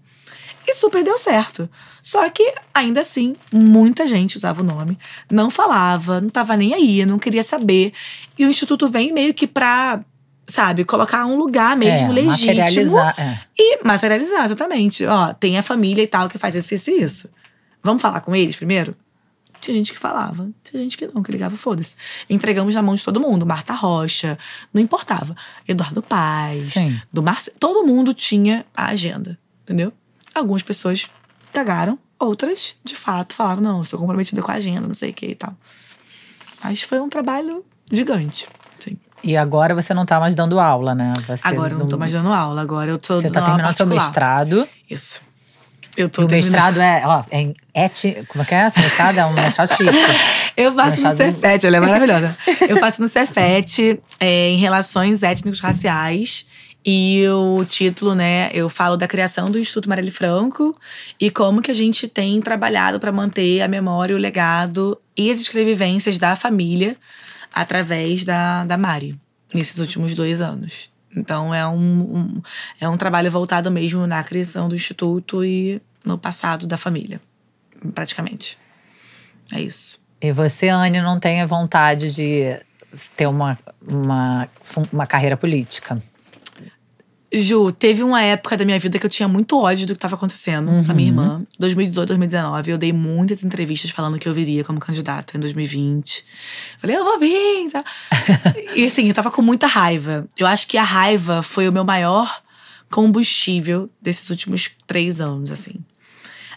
E super deu certo. Só que, ainda assim, muita gente usava o nome, não falava, não tava nem aí, não queria saber. E o Instituto vem meio que pra, sabe, colocar um lugar mesmo é, legítimo. materializar. É. E materializar, exatamente. Ó, tem a família e tal que faz isso, isso e isso. Vamos falar com eles primeiro? Tinha gente que falava, tinha gente que não, que ligava, foda-se. Entregamos na mão de todo mundo. Marta Rocha, não importava. Eduardo Paz, Sim. do Marce... Todo mundo tinha a agenda, entendeu? Algumas pessoas cagaram, outras, de fato, falaram: não, sou comprometida com a agenda, não sei o que e tal. Mas foi um trabalho gigante. E agora você não tá mais dando aula, né? Você Agora eu não tô mais dando aula, agora eu tô Você tá terminando seu mestrado. Isso. Eu tô E o mestrado é, ó, é em eti... Como é que é? Seu mestrado é um mestrado chique. Eu faço no Machado- Cefet, ela é maravilhosa. Eu faço no Cefet é, em relações étnicos raciais. E o título, né, eu falo da criação do Instituto Marielle Franco e como que a gente tem trabalhado para manter a memória, o legado e as escrevivências da família através da, da Mari, nesses últimos dois anos. Então é um, um- é um trabalho voltado mesmo na criação do Instituto e no passado da família, praticamente. É isso. E você, Anne, não tem vontade de ter uma, uma, uma carreira política. Ju, teve uma época da minha vida que eu tinha muito ódio do que estava acontecendo com a minha irmã. 2018, 2019. Eu dei muitas entrevistas falando que eu viria como candidata em 2020. Falei, eu vou vir. Tá? e assim, eu tava com muita raiva. Eu acho que a raiva foi o meu maior combustível desses últimos três anos, assim.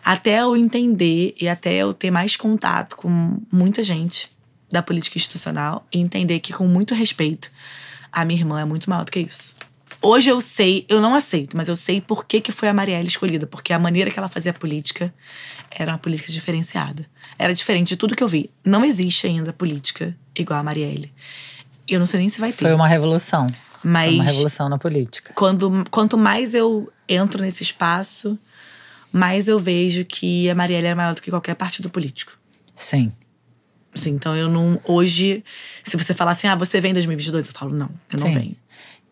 Até eu entender e até eu ter mais contato com muita gente da política institucional e entender que, com muito respeito, a minha irmã é muito maior do que isso. Hoje eu sei, eu não aceito, mas eu sei por que, que foi a Marielle escolhida. Porque a maneira que ela fazia política era uma política diferenciada. Era diferente de tudo que eu vi. Não existe ainda política igual a Marielle. Eu não sei nem se vai ter. Foi uma revolução. mas Foi uma revolução na política. quando, quanto mais eu entro nesse espaço, mais eu vejo que a Marielle é maior do que qualquer partido político. Sim. Assim, então eu não. Hoje, se você falar assim, ah, você vem em 2022, eu falo, não, eu não Sim. venho.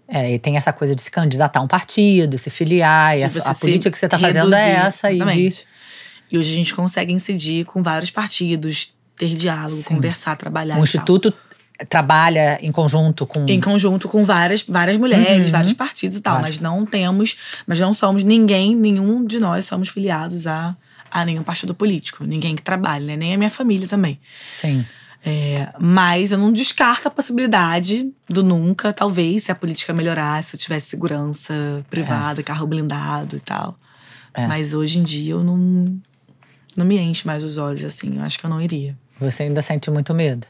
É, e tem essa coisa de se candidatar a um partido, se filiar. E a, a política que você tá fazendo é essa. E de. E hoje a gente consegue incidir com vários partidos, ter diálogo, Sim. conversar, trabalhar. o instituto trabalha em conjunto com. tal. Em conjunto com várias, várias mulheres, vários partidos e tal. Uhum. Vários. Mas não temos, mas não somos ninguém, nenhum de nós somos filiados a, a nenhum partido político. Ninguém que trabalhe, né? Nem a minha família também. Sim. É, mas eu não descarto a possibilidade do nunca, talvez, se a política melhorasse, se eu tivesse segurança privada, carro blindado e tal. É. Mas hoje em dia eu não, não me enche mais os olhos, assim. Eu acho que eu não iria. Você ainda sente muito medo.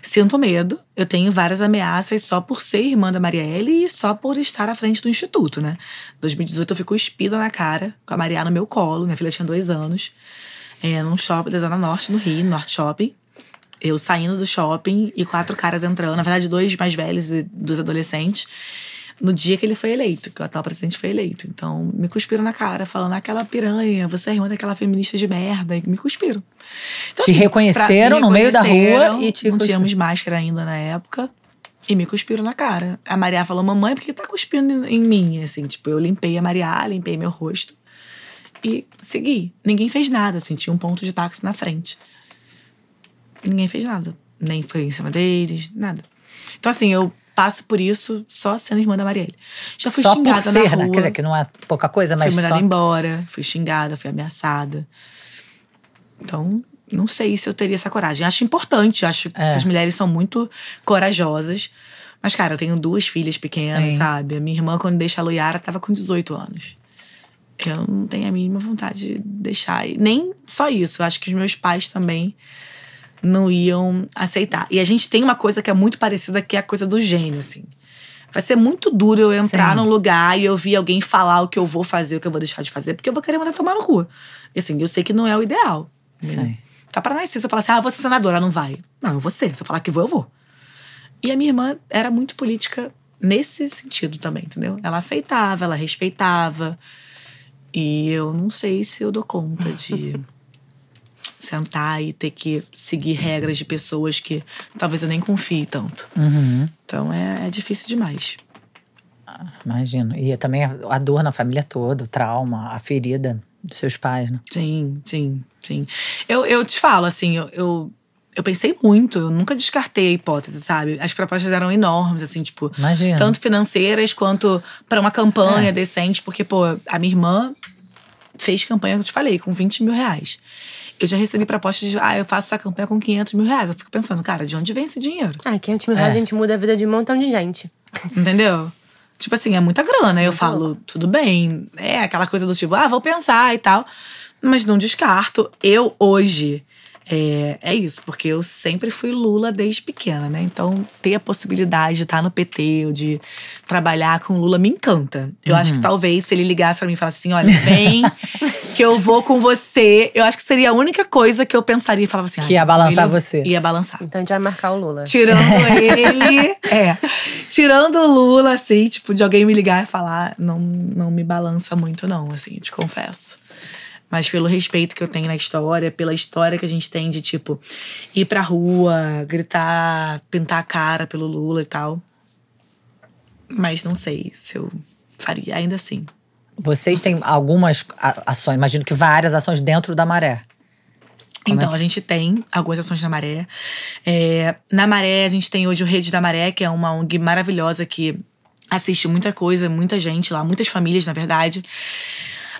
Sinto medo. Eu tenho várias ameaças só por ser irmã da Marielle e só por estar à frente do instituto, né? 2018 eu fui cuspida na cara, com a Maria no meu colo. Minha filha tinha dois anos. É, num shopping da Zona Norte, no Rio, Norte Shopping. Eu saindo do shopping e quatro caras entrando. Na verdade, dois mais velhos e dos adolescentes. No dia que ele foi eleito, que o atual presidente foi eleito. Então, me cuspiram na cara, falando aquela piranha, você é irmã daquela feminista de merda. E me cuspiram. Então, Te assim, reconheceram pra- no meio da rua reconheceram, e te Não cuspiram. tínhamos máscara ainda na época. E me cuspiram na cara. A Maria falou, mamãe, por que tá cuspindo em mim? Assim, tipo, eu limpei a Maria, limpei meu rosto. E segui. Ninguém fez nada, assim. Tinha um ponto de táxi na frente. E ninguém fez nada. Nem foi em cima deles, nada. Então, assim, eu passo por isso só sendo irmã da Marielle. Já fui Só por xingada na ser, rua. né? Quer dizer, que não é pouca coisa, Fui mas mandada só... embora, fui xingada, fui ameaçada. Então, não sei se eu teria essa coragem. Acho importante, acho que É. essas mulheres são muito corajosas. Mas, cara, eu tenho duas filhas pequenas, Sim. sabe? A minha irmã, quando deixa a Loiara, tava com 18 anos. Eu não tenho a mínima vontade de deixar. E nem só isso, eu acho que os meus pais também não iam aceitar. E a gente tem uma coisa que é muito parecida, que é a coisa do gênio, assim. Vai ser muito duro eu entrar Sim. num lugar e eu ouvir alguém falar o que eu vou fazer, o que eu vou deixar de fazer, porque eu vou querer mandar tomar no cu. E assim, eu sei que não é o ideal. Sim. Tá para nascer, se eu falar assim, ah, eu vou ser senadora, não vai. Não, eu vou ser. Se eu falar que vou, eu vou. E a minha irmã era muito política nesse sentido também, entendeu? Ela aceitava, ela respeitava. E eu não sei se eu dou conta de sentar e ter que seguir regras de pessoas que talvez eu nem confie tanto. Uhum, Então é, é difícil demais. imagino. E também a, dor na família toda, o trauma, a ferida dos seus pais, né? Sim, sim, sim. Eu, eu te falo, assim, eu, eu, eu pensei muito, eu nunca descartei a hipótese, sabe? As propostas eram enormes, assim, tipo, Imagina. tanto financeiras quanto para uma campanha É. decente, porque, pô, a minha irmã fez campanha, que eu te falei, com 20 mil reais. Eu já recebi propostas de, ah, eu faço essa campanha com 500 mil reais. Eu fico pensando, cara, de onde vem esse dinheiro? Ah, 500 mil reais É. a gente muda a vida de um montão de gente. Entendeu? Tipo assim, é muita grana. Eu falo, tudo bem. É aquela coisa do tipo, ah, vou pensar e tal. Mas não descarto. Eu, hoje, é, é isso. Porque eu sempre fui Lula desde pequena, né? Então, ter a possibilidade de estar no PT ou de trabalhar com Lula me encanta. Eu acho que talvez se ele ligasse pra mim e falasse assim, olha, vem que eu vou com você. Eu acho que seria a única coisa que eu pensaria e falava assim… Que "Ai, ia balançar ele você." Ia balançar. Então a gente vai marcar o Lula. Tirando ele. é. Tirando o Lula, assim, tipo, de alguém me ligar e falar, não, não me balança muito, não, assim, te confesso. Mas pelo respeito que eu tenho na história, pela história que a gente tem de, tipo, ir pra rua, gritar, pintar a cara pelo Lula e tal. Mas não sei se eu faria, ainda assim. Vocês têm algumas ações, imagino que várias ações dentro da maré. Como é então, a gente tem algumas ações na Maré. É, na Maré, a gente tem hoje o Rede da Maré, que é uma ONG maravilhosa que assiste muita coisa, muita gente lá, muitas famílias, na verdade.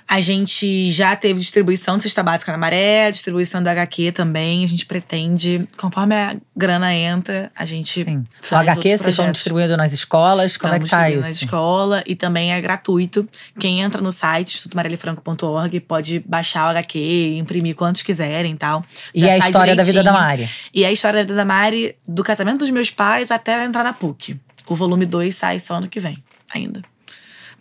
A gente já teve distribuição de cesta básica na Maré, distribuição da HQ também. A gente pretende, conforme a grana entra, a gente Sim. O faz HQ outros vocês estão projetos. distribuindo nas escolas, como é que Estamos tá distribuindo isso? na escola e também é gratuito. Quem entra no site institutomarelifranco.org pode baixar o HQ, imprimir quantos quiserem e tal. E Já é a história da vida da direitinho. Mari. E é a história da vida da Mari, do casamento dos meus pais até ela entrar na PUC. O volume 2 sai só ano que vem, ainda.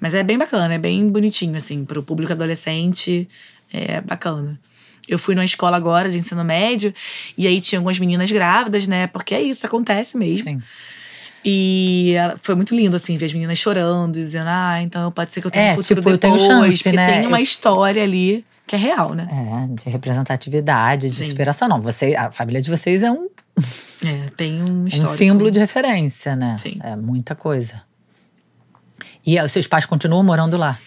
Mas é bem bacana, é bem bonitinho, assim, pro público adolescente. É bacana. Eu fui numa escola agora de ensino médio, e aí tinha algumas meninas grávidas, né? Porque é isso, acontece mesmo. Sim. E foi muito lindo, assim, ver as meninas chorando, dizendo, ah, então pode ser que eu tenha É, um futuro tipo, eu tenho depois. chance, porque né? tem uma Eu- história ali que é real, né? É, de representatividade, de Sim. superação. Não, você, a família de vocês é um, É, tem um um símbolo de referência, né? Sim. É muita coisa. E os seus pais continuam morando lá?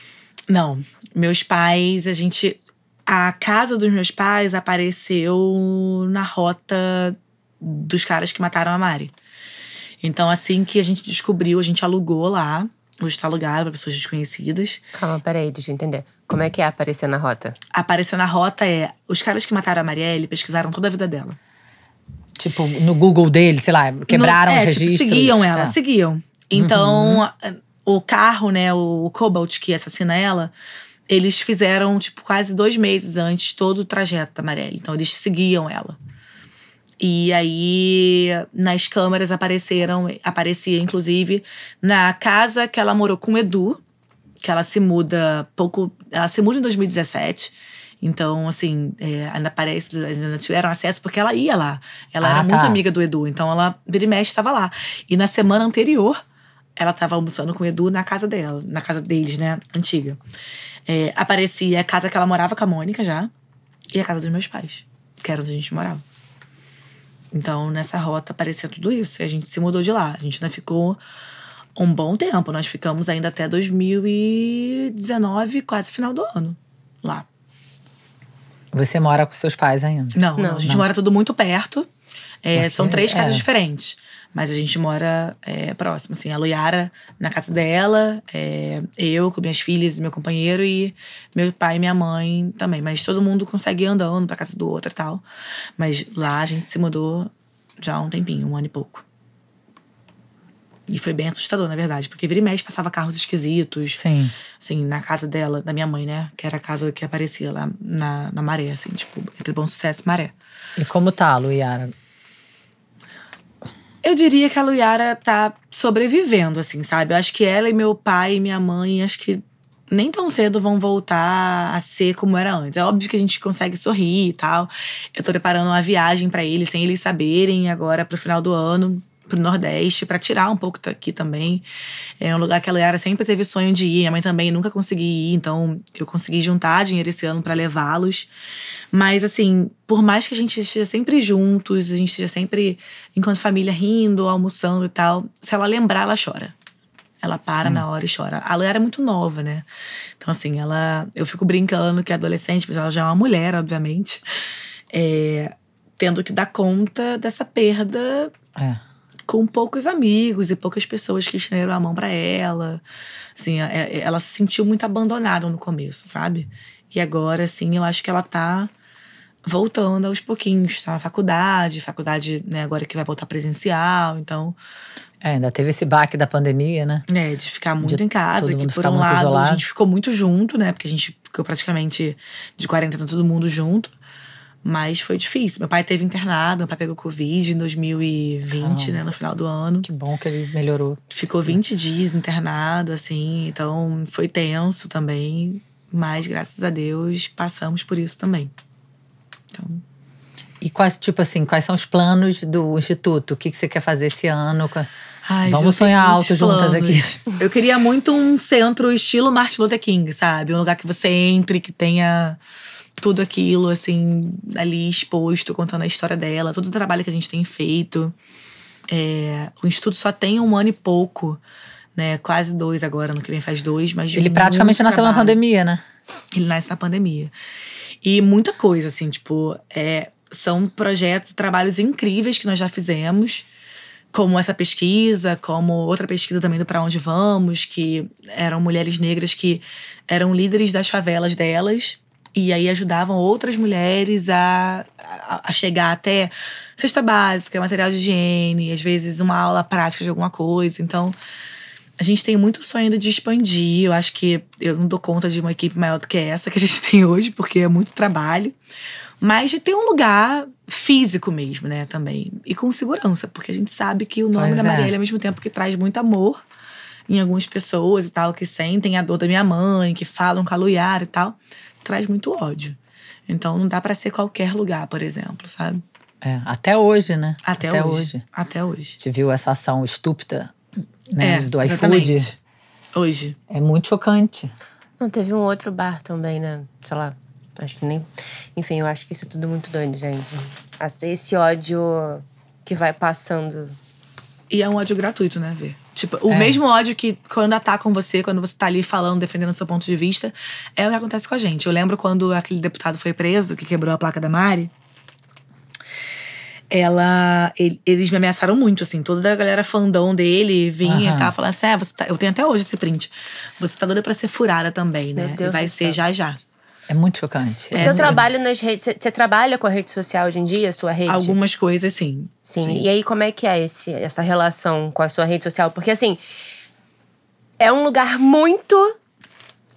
Não, meus pais, a gente. A casa dos meus pais apareceu na rota dos caras que mataram a Mari. Então, assim que a gente descobriu, a gente alugou lá. Hoje tá alugado para pessoas desconhecidas. Calma, peraí, deixa eu entender. Como é que é aparecer na rota? Aparecer na rota é. Os caras que mataram a Marielle pesquisaram toda a vida dela. Tipo, no Google dele, sei lá, quebraram No- os é, tipo, registros. seguiam ela, É. seguiam. Então, o carro, né, o Cobalt que assassina ela, eles fizeram, tipo, quase dois meses antes todo o trajeto da Marielle. Então, eles seguiam ela. E aí, nas câmeras apareceram, aparecia inclusive na casa que ela morou com o Edu, que ela se muda pouco. Ela se muda em 2017. Então, assim, é, ainda parece, ainda tiveram acesso porque ela ia lá. Ela Ah, era tá. muito amiga do Edu, então ela vira e mexe estava lá. E na semana anterior, ela estava almoçando com o Edu na casa dela, na casa deles, né? Antiga. É, aparecia a casa que ela morava com a Mônica já, e a casa dos meus pais, que era onde a gente morava. Então, nessa rota aparecia tudo isso. E a gente se mudou de lá. A gente ainda ficou um bom tempo. Nós ficamos ainda até 2019, quase final do ano, lá. Você mora com seus pais ainda? Não, Não. não, a gente mora tudo muito perto. É, são três casas é. diferentes. Mas a gente mora é, próximo, assim. A Luiara na casa dela, é, eu com minhas filhas meu companheiro, e meu pai e minha mãe também. Mas todo mundo consegue ir andando pra casa do outro e tal. Mas lá a gente se mudou já há um tempinho, um ano e pouco. E foi bem assustador, na verdade, porque vira e mexe passava carros esquisitos Sim. assim, na casa dela, da minha mãe, né? Que era a casa que aparecia lá na, na maré, assim, tipo, entre Bom Sucesso e Maré. E como tá, Luiara? Eu diria que a Luiara tá sobrevivendo, assim, sabe? Eu acho que ela e meu pai e minha mãe, acho que nem tão cedo vão voltar a ser como era antes. É óbvio que a gente consegue sorrir e tal. Eu tô preparando uma viagem pra eles, sem eles saberem, agora pro final do ano, pro Nordeste, pra tirar um pouco daqui também. É um lugar que a Luiara sempre teve sonho de ir, minha mãe também nunca consegui ir, então eu consegui juntar dinheiro esse ano pra levá-los. Mas, assim, por mais que a gente esteja sempre juntos, a gente esteja sempre, enquanto família, rindo, almoçando e tal, se ela lembrar, ela chora. Ela para na hora e chora. A Luiara é muito nova, né? Então, assim, ela. Eu fico brincando que é adolescente, mas ela já é uma mulher, obviamente. É, tendo que dar conta dessa perda É. com poucos amigos e poucas pessoas que estenderam a mão pra ela. Assim, é- é- ela se sentiu muito abandonada no começo, sabe? E agora, assim, eu acho que ela tá voltando aos pouquinhos. Tá na faculdade, faculdade, né, agora que vai voltar presencial. Então, É, ainda teve esse baque da pandemia, né? né, de ficar muito De em casa, que por um lado a isolado. gente ficou muito junto, né? Porque a gente ficou praticamente de quarentena todo mundo junto. Mas foi difícil. Meu pai teve internado, meu pai pegou Covid em 2020, né, no final do ano. Que bom que ele melhorou. Ficou 20 dias internado, assim, então foi tenso também. Mas, graças a Deus, passamos por isso também. Então, E quais, tipo assim, quais são os planos do Instituto? O que, que você quer fazer esse ano? Ai, Vamos sonhar alto juntas aqui. Eu queria muito um centro estilo Martin Luther King, sabe? Um lugar que você entre, que tenha tudo aquilo, assim, ali exposto, contando a história dela, todo o trabalho que a gente tem feito. É, o Instituto só tem um ano e pouco, né? Quase dois agora, no que vem faz dois, mas Ele praticamente nasceu na trabalho. pandemia, né? Ele nasce na pandemia. E muita coisa, assim, tipo, é, são projetos, trabalhos incríveis que nós já fizemos, como essa pesquisa, como outra pesquisa também do Pra Onde Vamos, que eram mulheres negras que eram líderes das favelas delas. E aí ajudavam outras mulheres a, a, a chegar até cesta básica, material de higiene, às vezes uma aula prática de alguma coisa. Então, a gente tem muito sonho ainda de expandir. Eu acho que eu não dou conta de uma equipe maior do que essa que a gente tem hoje, porque é muito trabalho. Mas de ter um lugar físico mesmo, né, também. E com segurança, porque a gente sabe que o nome Pois da é. Marielle, ao mesmo tempo que traz muito amor em algumas pessoas e tal, que sentem a dor da minha mãe, que falam com a Luiara e tal, traz muito ódio. Então não dá pra ser qualquer lugar, por exemplo, sabe? É, até hoje, né? Até, hoje. Até hoje. Você viu essa ação estúpida né, É, do iFood? Hoje. É muito chocante. Não, teve um outro bar também, né? Sei lá. Acho que nem. Enfim, eu acho que isso é tudo muito doido, gente. Esse ódio que vai passando. E é um ódio gratuito, né, Vê? Tipo, o É. mesmo ódio que quando atacam você, quando você tá ali falando, defendendo o seu ponto de vista, é o que acontece com a gente. Eu lembro quando aquele deputado foi preso, que quebrou a placa da Mari. Ela. ele- eles me ameaçaram muito, assim. Toda a galera fandom dele vinha Aham. e tava falando assim: é, você tá, eu tenho até hoje esse print. Você tá doida pra ser furada também, né? E vai ser céu. já já. É muito chocante. O É, seu sim. trabalho nas redes. Você você trabalha com a rede social hoje em dia, a sua rede? Algumas coisas, sim. Sim. E aí, como é que é esse, essa relação com a sua rede social? Porque, assim, é um lugar muito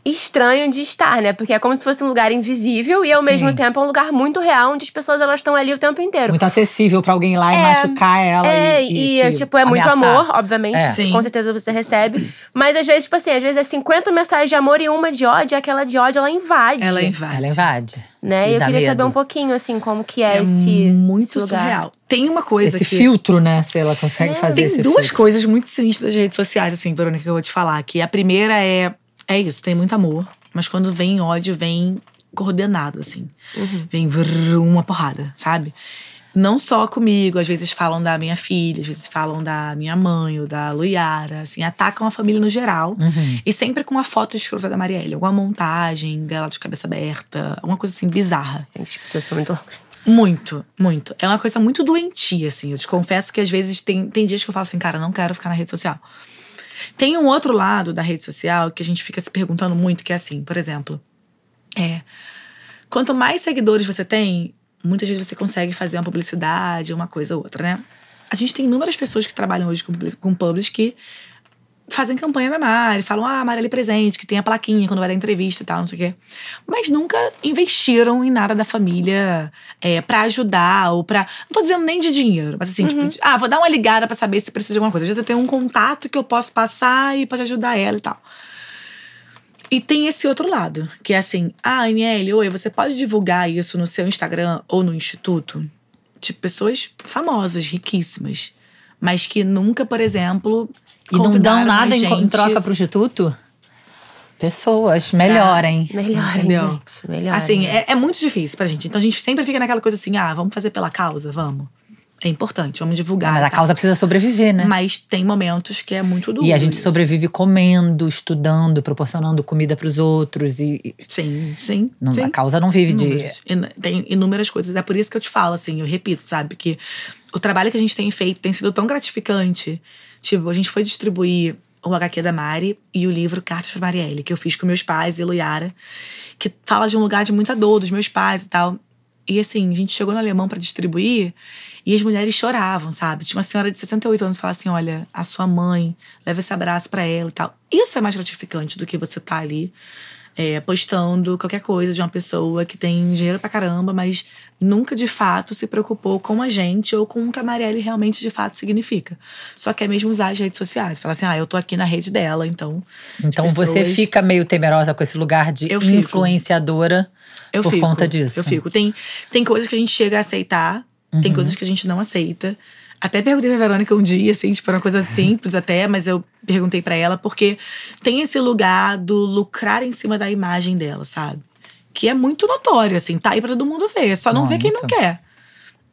estranho de estar, né? Porque é como se fosse um lugar invisível e ao mesmo tempo é um lugar muito real onde as pessoas elas estão ali o tempo inteiro. Muito acessível pra alguém ir lá e É, machucar ela. É, e, e, te tipo, é muito ameaçar. amor, obviamente. É. Sim. Com certeza você recebe. Mas às vezes, tipo assim, às vezes é 50 mensagens de amor e uma de ódio, e aquela de ódio ela invade. Ela invade. Ela invade. Né? E E eu queria saber medo. um pouquinho, assim, como que é, É esse. muito esse lugar. surreal. Tem uma coisa Esse que... filtro, né? Se ela consegue fazer Tem esse duas filtro. coisas muito sinistras das redes sociais, assim, Verônica, que eu vou te falar. Que a primeira é, é isso, tem muito amor. Mas quando vem ódio, vem coordenado, assim. Vem vrr, uma porrada, sabe? Não só comigo, às vezes falam da minha filha, às vezes falam da minha mãe ou da Luiara, assim, atacam a família no geral. Uhum. E sempre com uma foto escrota da Marielle, alguma montagem dela de cabeça aberta, alguma coisa assim bizarra. Gente, as pessoas são muito loucas. Muito, muito. É uma coisa muito doentia, assim. Eu te confesso que às vezes tem, tem dias que eu falo assim, cara, não quero ficar na rede social. Tem um outro lado da rede social que a gente fica se perguntando muito, que é assim, por exemplo, é. Quanto mais seguidores você tem, muitas vezes você consegue fazer uma publicidade, uma coisa ou outra, né? A gente tem inúmeras pessoas que trabalham hoje com, com publis que fazem campanha da Mari, falam, ah, Mari ali presente, que tem a plaquinha quando vai dar entrevista e tal, não sei o quê. Mas nunca investiram em nada da família é, para ajudar ou pra. Não tô dizendo nem de dinheiro, mas assim, tipo, de- ah, vou dar uma ligada pra saber se precisa de alguma coisa. Às vezes eu tenho um contato que eu posso passar e pode ajudar ela e tal. E tem esse outro lado, que é assim, ah, Aniele, oi, você pode divulgar isso no seu Instagram ou no instituto? Tipo, pessoas famosas, riquíssimas. Mas que nunca, por exemplo. E não dão nada em, em gente- troca pro instituto? Pessoas, melhorem. Melhorem, Entendeu? gente. Melhorem. Assim, é, é muito difícil pra gente. Então a gente sempre fica naquela coisa assim, ah, vamos fazer pela causa, vamos. É importante, vamos divulgar. Mas a tal. causa precisa sobreviver, né? Mas tem momentos que é muito duro. E a gente isso. sobrevive comendo, estudando, proporcionando comida pros outros. E Sim, sim. não- sim. a causa não vive de. Inúmeros. In- Tem inúmeras coisas. É por isso que eu te falo, assim, eu repito, sabe? Que o trabalho que a gente tem feito tem sido tão gratificante. Tipo, a gente foi distribuir o HQ da Mari e o livro Cartas para Marielle, que eu fiz com meus pais e Luiara, que fala de um lugar de muita dor dos meus pais e tal. E assim, a gente chegou no alemão para distribuir e as mulheres choravam, sabe? Tinha uma senhora de 68 anos que falava assim: olha, a sua mãe, leva esse abraço para ela e tal. Isso é mais gratificante do que você tá ali é, postando qualquer coisa de uma pessoa que tem dinheiro pra caramba, mas nunca de fato se preocupou com a gente ou com o que a Marielle realmente de fato significa. Só quer mesmo usar as redes sociais. Falar assim, ah, eu tô aqui na rede dela, então. Então você pessoas- fica meio temerosa com esse lugar de Eu influenciadora Eu por fico, conta disso. Eu fico. Tem, tem coisas que a gente chega a aceitar, Uhum. tem coisas que a gente não aceita. Até perguntei pra Verônica um dia, assim, tipo, era uma coisa simples até, mas eu perguntei pra ela, porque tem esse lugar do lucrar em cima da imagem dela, sabe? Que é muito notório, assim, tá aí pra todo mundo ver. Só não vê quem não quer.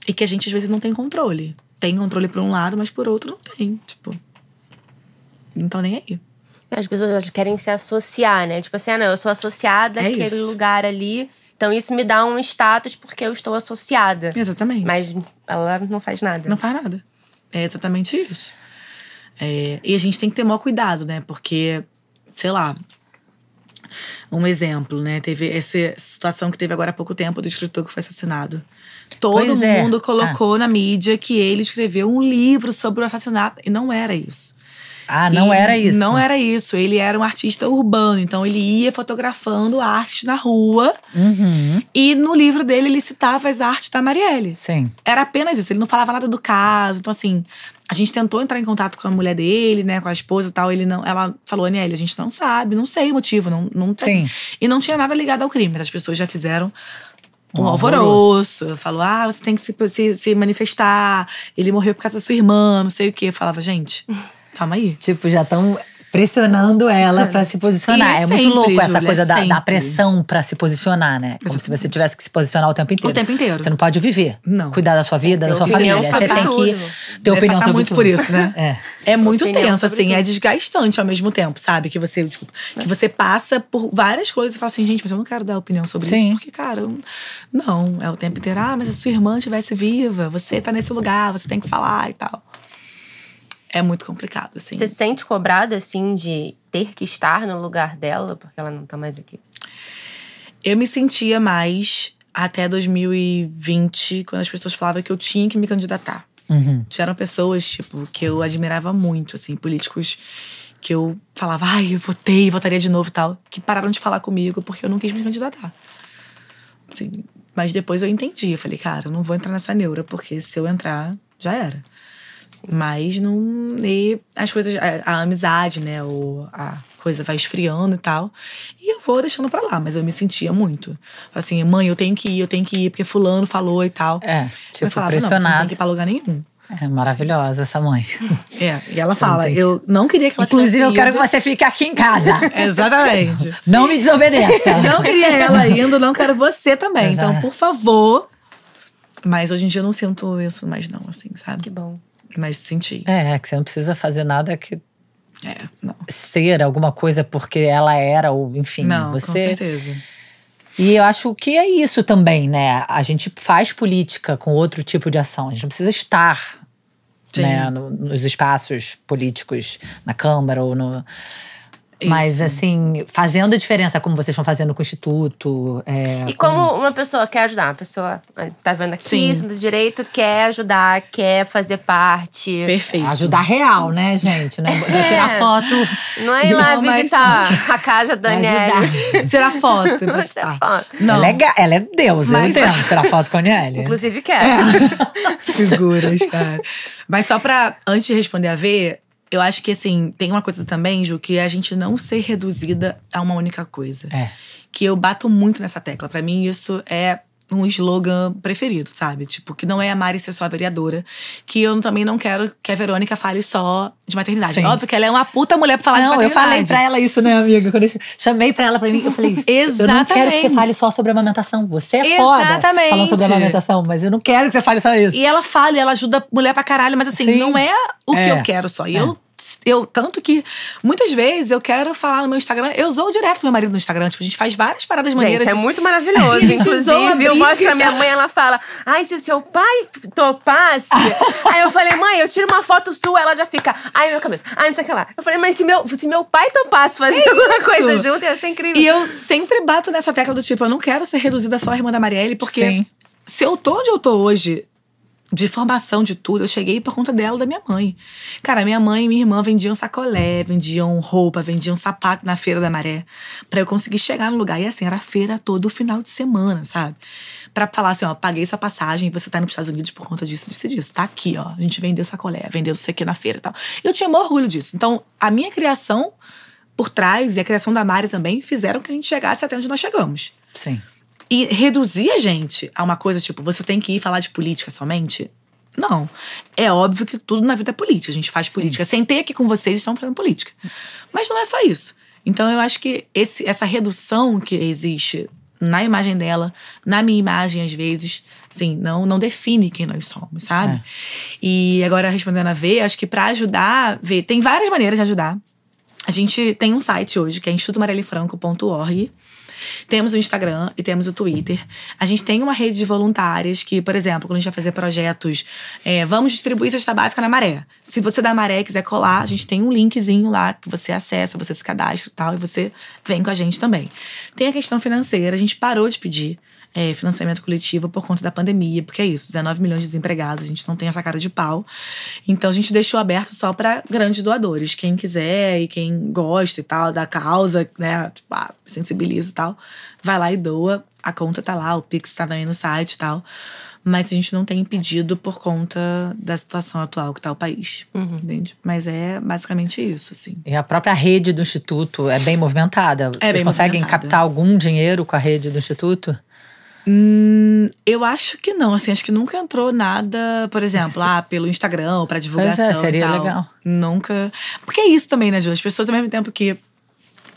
E que a gente às vezes não tem controle. Tem controle por um lado, mas por outro não tem. Tipo. Não tô nem aí. As pessoas querem se associar, né? Tipo assim, ah, não, eu sou associada É àquele isso. lugar ali. Então isso me dá um status porque eu estou associada. Exatamente. Mas ela não faz nada. Não faz nada. É exatamente isso. É, e a gente tem que ter maior cuidado, né? Porque, sei lá, um exemplo, né? Teve essa situação que teve agora há pouco tempo do escritor que foi assassinado. Todo Pois é. mundo colocou na mídia que ele escreveu um livro sobre o assassinato. E não era isso. Ah, não E era isso. Não era isso. Ele era um artista urbano. Então ele ia fotografando artes na rua. Uhum, E no livro dele ele citava as artes da Marielle. sim. Era apenas isso, ele não falava nada do caso. Então, assim, a gente tentou entrar em contato com a mulher dele, né, com a esposa e tal. Ele não, ela falou, Aniele, a gente não sabe, não sei o motivo, não, não tem. Sim. E não tinha nada ligado ao crime, mas as pessoas já fizeram um, Um alvoroço. Falou, ah, você tem que se, se, se manifestar. Ele morreu por causa da sua irmã, não sei o quê. Eu falava, gente, calma aí. Tipo, já estão pressionando ela pra se posicionar. É É, muito sempre, louco essa coisa é da, da pressão pra se posicionar, né? Como se você tivesse que se posicionar o tempo inteiro. O tempo inteiro. Você não pode viver. Não. Cuidar da sua vida, da sua família. Você tem tudo. que ter Deve opinião sobre muito tudo. por isso, né? É. É muito tenso, assim, é desgastante ao mesmo tempo, sabe? Que você, desculpa, que você passa por várias coisas e fala assim, gente, mas eu não quero dar opinião sobre Sim. isso, porque, cara, não, é o tempo inteiro, ah, mas se a sua irmã estivesse viva, você tá nesse lugar, você tem que falar e tal. É muito complicado, assim. Você se sente cobrada, assim, de ter que estar no lugar dela, porque ela não tá mais aqui? Eu me sentia mais até 2020, quando as pessoas falavam que eu tinha que me candidatar. Uhum. Tiveram pessoas, tipo, que eu admirava muito, assim, políticos que eu falava, ai, eu votei, votaria de novo e tal, que pararam de falar comigo porque eu não quis me candidatar. Assim, mas depois eu entendi. Eu falei, cara, eu não vou entrar nessa neura, porque se eu entrar, já era. Mas não. E as coisas. A, a amizade, né? O, a coisa vai esfriando e tal. E eu vou deixando pra lá, mas eu me sentia muito. Assim, mãe, eu tenho que ir, eu tenho que ir, porque Fulano falou e tal. É, eu tipo, falava, não, você não tem que ir pra lugar nenhum. É maravilhosa essa mãe. É, e ela Você fala, não tem que- eu não queria que ela Inclusive, eu quero que você fique aqui em casa. Exatamente. Não me desobedeça. Não queria ela indo, não quero você também. Então, Exato. por favor. Mas hoje em dia eu não sinto isso mais, não, assim, sabe? Que bom. Mas senti. É, que você não precisa fazer nada que É, não. ser alguma coisa porque ela era, ou enfim, Não, você. com certeza. E eu acho que é isso também, né? A gente faz política com outro tipo de ação. A gente não precisa estar né, no- nos espaços políticos, na Câmara ou no. Mas, Isso. assim, fazendo a diferença, como vocês estão fazendo com o Instituto. é, E como uma pessoa quer ajudar, uma pessoa tá vendo aqui, Sim. isso do direito, quer ajudar, quer fazer parte. Perfeito. Ajudar real, né, gente? Não é não é tirar foto. Não é ir lá Não, mas- visitar a casa da Daniela. Tirar foto Tirar postar. foto. Não. Ela é, ela é deusa, Mas- eu entendo tirar foto com a Aniele. Inclusive quer. Figuras, cara. Mas só pra, antes de responder a ver, eu acho que assim, tem uma coisa também, Ju, que é a gente não ser reduzida a uma única coisa. É. Que eu bato muito nessa tecla. Pra mim, isso é um slogan preferido, sabe? Tipo, que não é a Mari ser só vereadora. Que eu também não quero que a Verônica fale só de maternidade. Sim. Óbvio que ela é uma puta mulher pra falar de não, eu maternidade. falei pra ela isso, né, amiga? Quando eu chamei pra ela pra mim, eu falei: Eu não quero que você Exatamente. fale só sobre amamentação. Você é foda Exatamente. falando sobre amamentação, mas eu não quero que você fale só isso. E ela fala, ela ajuda a mulher pra caralho, mas assim, Sim. não é o que É. eu quero só. E eu, eu, tanto que muitas vezes eu quero falar no meu Instagram, eu usou direto meu marido no Instagram, tipo, a gente faz várias paradas maneiras. Gente, é muito maravilhoso. A Inclusive, eu mostro a minha mãe, ela fala: Ai, se o seu pai topasse. Aí eu falei, mãe, eu tiro uma foto sua, ela já fica, ai, meu cabeça, ai, não sei o que lá. Eu falei, mas se meu, se meu pai topasse fazer alguma coisa junto, ia ser incrível. E eu sempre bato nessa tecla do tipo, eu não quero ser reduzida só à irmã da Marielle, porque Sim. se eu tô onde eu tô hoje, de formação, de tudo, eu cheguei por conta dela da minha mãe. Cara, minha mãe e minha irmã vendiam sacolé, vendiam roupa, vendiam sapato na Feira da Maré, pra eu conseguir chegar no lugar. E assim, era feira todo final de semana, sabe? Pra falar assim, ó, paguei sua passagem, você tá indo pros Estados Unidos por conta disso, disso e disso. Tá aqui, ó. A gente vendeu sacolé, vendeu isso aqui na feira e tal. Eu tinha maior orgulho disso. Então, a minha criação por trás e a criação da Mari também fizeram que a gente chegasse até onde nós chegamos. Sim. E reduzir a gente a uma coisa tipo, você tem que ir falar de política somente? Não. É óbvio que tudo na vida é política. A gente faz política. Sentei aqui com vocês e estamos fazendo política. Mas não é só isso. Então eu acho que esse, essa redução que existe na imagem dela, na minha imagem, às vezes, assim, não, não define quem nós somos, sabe? É. E agora, respondendo a V, acho que para ajudar, V, tem várias maneiras de ajudar. A gente tem um site hoje, que é institutomarelifranco.org. Temos o Instagram e temos o Twitter. A gente tem uma rede de voluntárias que, por exemplo, quando a gente vai fazer projetos, é, vamos distribuir cesta básica na Maré. Se você da Maré quiser colar, a gente tem um linkzinho lá que você acessa, você se cadastra e tal, e você vem com a gente também. Tem a questão financeira, a gente parou de pedir é, financiamento coletivo por conta da pandemia, porque é isso, 19 milhões de desempregados, a gente não tem essa cara de pau. Então a gente deixou aberto só para grandes doadores. Quem quiser e quem gosta e tal da causa, né, tipo, ah, sensibiliza e tal, vai lá e doa. A conta tá lá, o Pix tá também no site e tal. Mas a gente não tem pedido por conta da situação atual que tá o país. Entende? Mas é basicamente isso, assim. E a própria rede do Instituto é bem movimentada. Vocês bem conseguem movimentada. captar algum dinheiro com a rede do Instituto? Hum, eu acho que não, assim, acho que nunca entrou nada, por exemplo, lá pelo Instagram pra divulgação Pois é, seria legal. Nunca. Porque é isso também, né, Ju? As pessoas, ao mesmo tempo que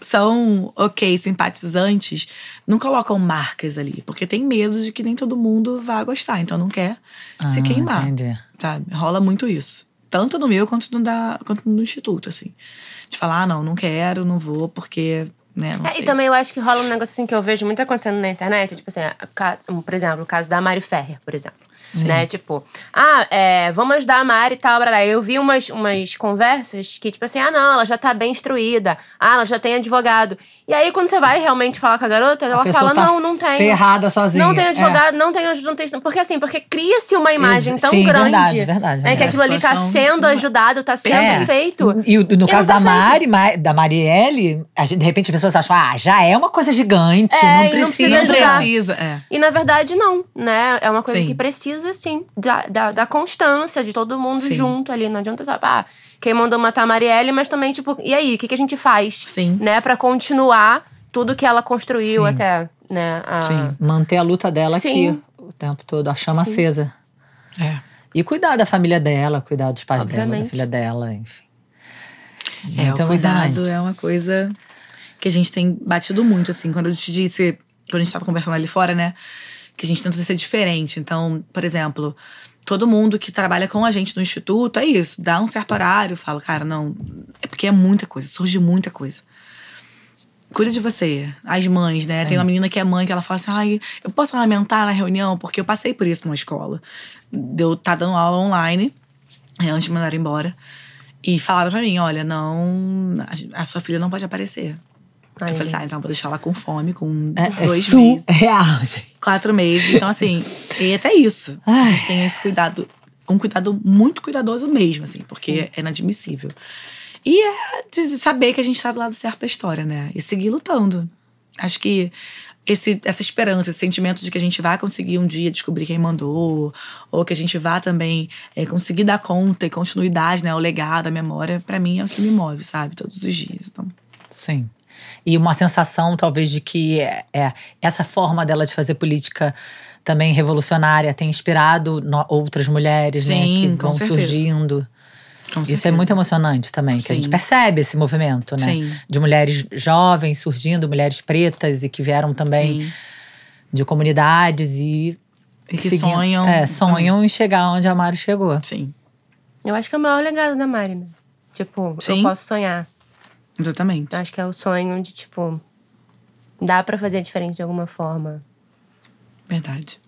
são, ok, simpatizantes, não colocam marcas ali, porque tem medo de que nem todo mundo vá gostar, então não quer se Ah, queimar. entendi. Sabe? Rola muito isso. Tanto no meu quanto no, da, quanto no instituto, assim. De falar, ah, não, não quero, não vou, porque, né, É, e também eu acho que rola um negócio assim que eu vejo muito acontecendo na internet. Tipo assim, por exemplo, o caso da Mari Ferrer, por exemplo. Né? Tipo, ah, é, vamos ajudar a Mari e tal. blá, blá. Eu vi umas, umas conversas que, tipo assim, ah, não, ela já tá bem instruída. Ah, ela já tem advogado. E aí, quando você vai realmente falar com a garota, ela pessoa fala, tá não, não tem. ferrada sozinha. Não tem É. advogado, não tem ajuda, não tem. Porque assim, porque cria-se uma imagem Ex- tão sim, grande. verdade, verdade, né, que aquilo ali tá sendo ajudado, tá sendo É. feito. E no não caso tá da. Mari, Ma- da Marielle, a gente, de repente as pessoas acham, ah, já é uma coisa gigante, É, e não não precisa. precisa Não precisa, é. E na verdade, não, né? É uma coisa Sim. que precisa, sim, da, da, da constância de todo mundo Sim. junto ali. Não adianta, sabe, ah, quem mandou matar a Marielle, mas também, tipo, e aí, o que, que a gente faz? Sim. Né? Pra continuar tudo que ela construiu Sim. até, né? a- Sim. Manter a luta dela Sim. aqui o tempo todo, a chama acesa. É. E cuidar da família dela, cuidar dos pais dela, da Obviamente. filha dela, enfim. É, Muito o cuidado é uma coisa que a gente tem batido muito, assim. Quando eu te disse, quando a gente tava conversando ali fora, né? Que a gente tenta ser diferente. Então, por exemplo, todo mundo que trabalha com a gente no instituto é isso. Dá um certo horário, fala, cara, não. É porque é muita coisa, surge muita coisa. Cuida de você. As mães, né? Sim. Tem uma menina que é mãe que ela fala assim: ai, eu posso lamentar na reunião, porque eu passei por isso numa escola. Deu, tá dando aula online, é, antes de mandar embora. E falaram pra mim: olha, não. A sua filha não pode aparecer. Ai, eu falei, tá, então eu vou deixar ela com fome, com É, é dois meses, surreal, gente. quatro meses. Então, assim, e até isso. A gente tem esse cuidado, um cuidado muito cuidadoso mesmo, assim, porque é inadmissível. E é saber que a gente tá do lado certo da história, né? E seguir lutando. Acho que esse, essa esperança, esse sentimento de que a gente vai conseguir um dia descobrir quem mandou, ou que a gente vá também é, conseguir dar conta e continuidade, né? O legado, a memória, pra mim é o que me move, sabe? Todos os dias. Então, Sim. E uma sensação, talvez, de que é, é, essa forma dela de fazer política também revolucionária tem inspirado no- outras mulheres, né? Sim, Que com vão certeza. surgindo. com Isso é muito emocionante também, que a Sim. gente percebe esse movimento, né? Sim. De mulheres jovens surgindo, mulheres pretas e que vieram também Sim. de comunidades e. E que seguindo- sonham. É, sonham em chegar onde a Mari chegou. Sim, Eu acho que é o maior legado da Mari, né? Tipo, eu Sim. posso sonhar. Exatamente. Eu acho que é o sonho de, tipo, dá pra fazer diferente de alguma forma. Verdade.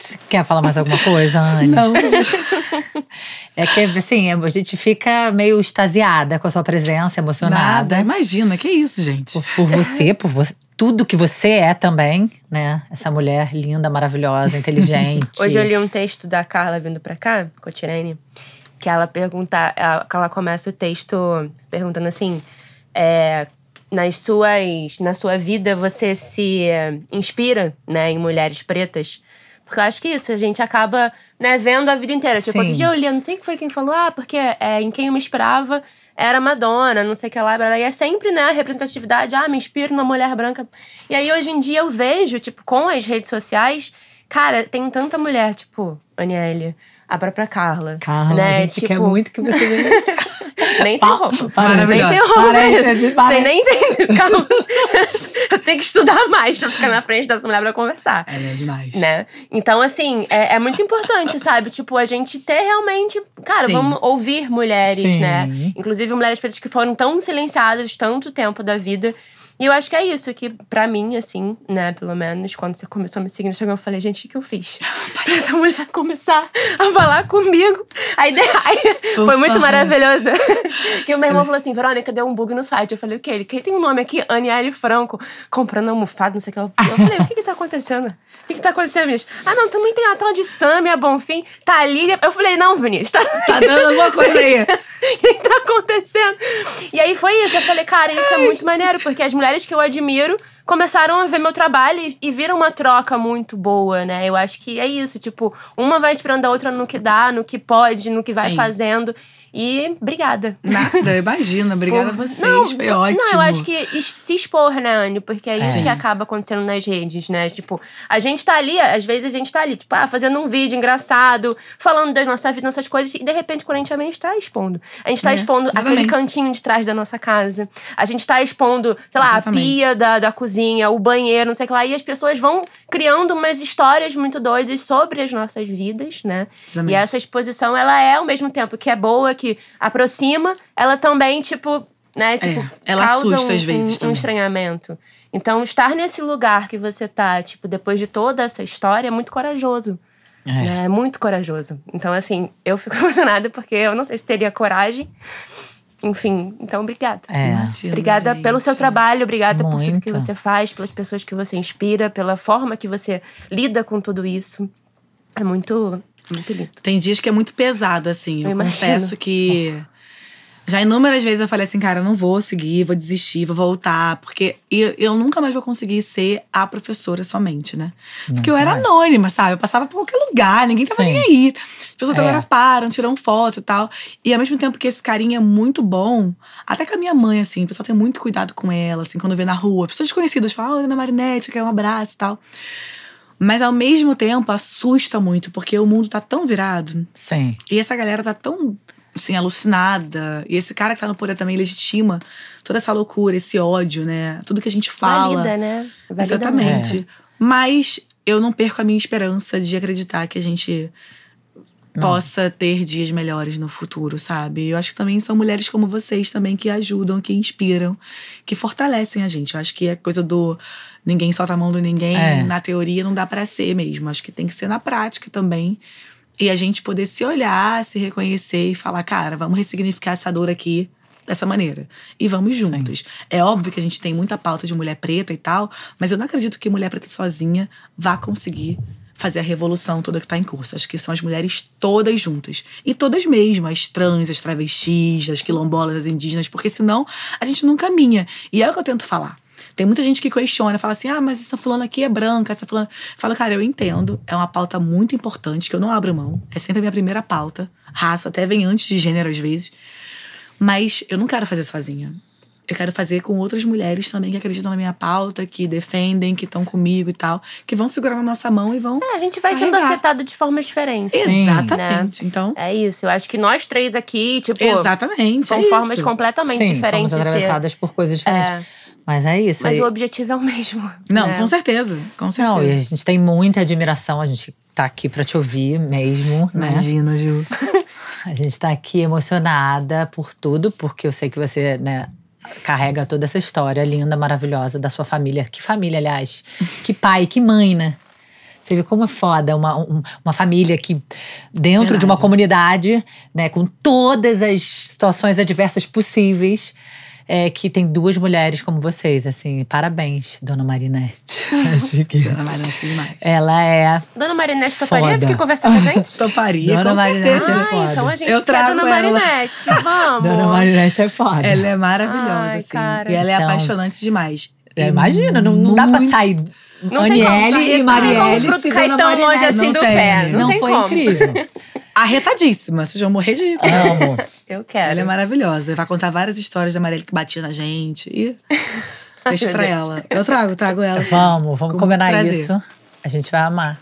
Você quer falar mais alguma coisa, Anne? Não. É que, assim, a gente fica meio extasiada com a sua presença, emocionada. Nada. Imagina, que isso, gente. Por, por você, por você, tudo que você é também, né? Essa mulher linda, maravilhosa, inteligente. Hoje eu li um texto da Carla vindo pra cá, com a Tirene, que ela pergunta, ela, que ela começa o texto perguntando assim: é, nas suas, na sua vida você se é, inspira, né, em mulheres pretas? Porque eu acho que isso, a gente acaba, né, vendo a vida inteira. Tipo, Sim. outro dia eu li, não sei que foi quem falou, ah, porque é, em quem eu me inspirava era Madonna, não sei o que lá, e é sempre, né, a representatividade, ah, me inspiro numa mulher branca. E aí, hoje em dia, eu vejo, tipo, com as redes sociais, cara, tem tanta mulher, tipo, Aniele, a própria Carla. Carla, né? a gente tipo, quer muito que você venha. Nem tem roupa. nem tem roupa. Você nem tem. Calma. eu tenho que estudar mais pra ficar na frente dessa mulher pra conversar. É demais. Né? Então, assim, é, é muito importante, sabe? Tipo, a gente ter realmente. Cara, Sim. vamos ouvir mulheres, Sim. né? Inclusive mulheres pretas que foram tão silenciadas tanto tempo da vida. E eu acho que é isso que, pra mim, assim, né, pelo menos, quando você começou a me seguir no Instagram, eu falei, gente, o que, que eu fiz? pra essa mulher começar a falar comigo. Aí, aí foi muito Fofa. maravilhoso. que o meu irmão falou assim: Verônica, deu um bug no site. Eu falei, o quê? Ele, quem tem um nome aqui? Aniele Franco, comprando almofada, não sei o que. Eu falei, o que que tá acontecendo? O que que tá acontecendo, Vinícius? Ah, não, também tem a tal de Samia Bonfim, Thalília. Eu falei, não, Vinícius, tá, Tá dando alguma coisa aí. o que tá acontecendo? E aí foi isso. Eu falei, cara, isso é muito maneiro, porque as mulheres que eu admiro começaram a ver meu trabalho e, e viram uma troca muito boa, né? Eu acho que é isso. Tipo, uma vai inspirando a outra no que dá, no que pode, no que vai Sim. fazendo. E obrigada. Nada, imagina. Obrigada a vocês. Não, Foi ótimo. Não, eu acho que se expor, né, Anne? Porque é isso É. que acaba acontecendo nas redes, né? Tipo, a gente tá ali, às vezes a gente tá ali, tipo, ah, fazendo um vídeo engraçado, falando das nossas vidas, nossas coisas, e de repente, quando a gente também está expondo. A gente tá É, expondo aquele exatamente. cantinho de trás da nossa casa. A gente tá expondo, sei lá, Exatamente. a pia da, da cozinha, o banheiro, não sei o que lá. E as pessoas vão criando umas histórias muito doidas sobre as nossas vidas, né? Exatamente. E essa exposição, ela é ao mesmo tempo que é boa, que aproxima, ela também, tipo, né? Tipo, ela causa assusta um, às vezes um, um estranhamento. Então, estar nesse lugar que você tá, tipo, depois de toda essa história, é muito corajoso. É. né? É muito corajoso. Então, assim, eu fico emocionada porque eu não sei se teria coragem. Enfim, então, obrigada. É. Imagina, Obrigada gente. pelo seu trabalho, obrigada por tudo que Muito. você faz, pelas pessoas que você inspira, pela forma que você lida com tudo isso. É muito, muito lindo. Tem dias que é muito pesado, assim. Eu, Eu confesso que. Já inúmeras vezes eu falei assim, cara, eu não vou seguir, vou desistir, vou voltar. Porque eu, eu nunca mais vou conseguir ser a professora somente, né? Porque eu Nunca era mais. anônima, sabe? Eu passava por qualquer lugar, ninguém tava Sim. nem aí. As pessoas É. agora param, tiram foto e tal. E ao mesmo tempo que esse carinho é muito bom, até com a minha mãe, assim, o pessoal tem muito cuidado com ela, assim, quando vê na rua. Pessoas desconhecidas falam, ah, Ana Marinette, quer um abraço e tal. Mas ao mesmo tempo assusta muito, porque o mundo tá tão virado. Sim. E essa galera tá tão, assim, alucinada. E esse cara que tá no poder também legitima toda essa loucura, esse ódio, né? Tudo que a gente fala. Valida, né? Valida Exatamente. É. Mas eu não perco a minha esperança de acreditar que a gente possa ter dias melhores no futuro, sabe? Eu acho que também são mulheres como vocês também que ajudam, que inspiram, que fortalecem a gente. Eu acho que a coisa do ninguém solta a mão do ninguém, É. na teoria não dá pra ser mesmo. Acho que tem que ser na prática também. E a gente poder se olhar, se reconhecer e falar, cara, vamos ressignificar essa dor aqui dessa maneira. E vamos juntos. É óbvio que a gente tem muita pauta de mulher preta e tal, mas eu não acredito que mulher preta sozinha vá conseguir fazer a revolução toda que tá em curso. Acho que são as mulheres todas juntas. E todas mesmo, as trans, as travestis, as quilombolas, as indígenas, porque senão a gente não caminha. E é o que eu tento falar. Tem muita gente que questiona, fala assim: ah, mas essa fulana aqui é branca, essa fulana. Fala, cara, eu entendo. É uma pauta muito importante que eu não abro mão. É sempre a minha primeira pauta. Raça até vem antes de gênero às vezes. Mas eu não quero fazer sozinha. Eu quero fazer com outras mulheres também que acreditam na minha pauta, que defendem, que estão comigo e tal, que vão segurar na nossa mão e vão. É, a gente vai sendo Carregar. afetado de formas diferentes. Exatamente. Então, É isso. Eu acho que nós três aqui, tipo, exatamente. são é formas isso. completamente Sim, diferentes fomos de ser. atravessadas por coisas diferentes. É. Mas é isso. Mas aí- o objetivo é o mesmo. Não, né? com certeza. Com certeza. Não, e a gente tem muita admiração, a gente tá aqui pra te ouvir mesmo, né? Imagina, Ju. A gente tá aqui emocionada por tudo, porque eu sei que você, né, carrega toda essa história linda, maravilhosa da sua família. Que família, aliás. Que pai, que mãe, né? Você vê como é foda uma, um- uma família que, dentro de uma Verdade. comunidade, né, com todas as situações adversas possíveis, é, que tem duas mulheres como vocês, assim. Parabéns, dona Marinette. Acho que Ana Marança demais. ela é. Dona Marinette toparia Foda. vir conversar com a gente? Toparia, Dona com Marinette certeza. é foda. Ah, então a gente Eu quer trago Dona ela. Marinette. Vamos. Dona Marinette é foda. Ela é maravilhosa, Ai, assim. cara. E ela é Então- apaixonante demais. É, imagina, não, não dá pra sair Não tem como, Aniele tá- e não tem Marielle como o fruto se cair Dona tão longe Marinette. assim Não do tem, pé. Não, Não tem foi como. incrível. Arretadíssima. Vocês vão morrer de rir. Amo. Eu quero. Ela é maravilhosa. Vai contar várias histórias da Marielle que batia na gente. E deixa pra Deus. ela. Eu trago, trago ela. Vamos, vamos Com combinar prazer. isso. A gente vai amar.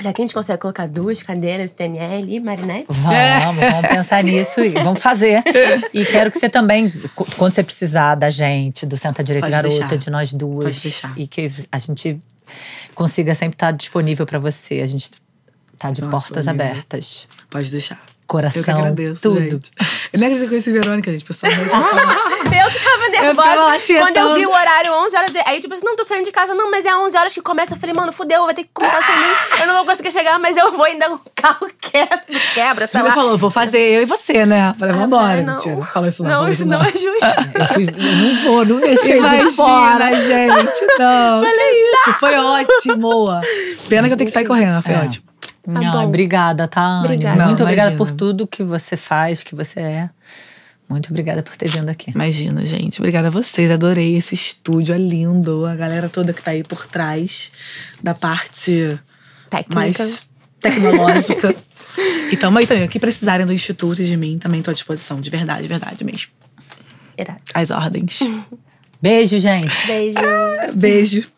Já que a gente consegue colocar duas cadeiras, TNL e Marinette. Vamos, vamos pensar nisso e vamos fazer. E quero que você também, quando você precisar da gente, do Senta Direito Pode Garota, deixar. de nós duas. Pode deixar. E que a gente consiga sempre estar disponível pra você. A gente tá de Nossa, portas linda. abertas. Pode deixar. Coração, Eu que agradeço, tudo. gente. Eu nem acredito que eu conheci Verônica, gente. Pessoalmente. eu Eu ficava nervosa. ficava lá quando eu vi o horário, 11 horas. Aí, tipo assim, não, tô saindo de casa. Não, mas é 11 horas que começa. Eu falei, mano, fudeu, vai ter que começar sem mim. Eu não vou conseguir chegar, mas eu vou ainda o carro quebra, quebra, sei lá. falou, vou fazer eu e você, né? Falei, Ah, vambora. falei, não. Mentira. Fala isso não. Não, isso não é justo. Eu, fui, eu não vou, não deixei de fora. Gente. Não. Falei isso. Foi ótimo. Pena que eu tenho que sair correndo. Foi É. ótimo. Ai, bom. obrigada, tá? Obrigada. Muito Não, obrigada imagina. por tudo que você faz, que você é. Muito obrigada por ter vindo aqui. Imagina, gente. Obrigada a vocês. Adorei esse estúdio. É lindo. A galera toda que tá aí por trás da parte Técnica. mais tecnológica. e tamo aí também. O que precisarem do Instituto e de mim, também tô à disposição. De verdade, de verdade mesmo. Irado. As ordens. Beijo, gente. Beijo. Beijo.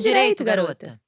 Direito, garota.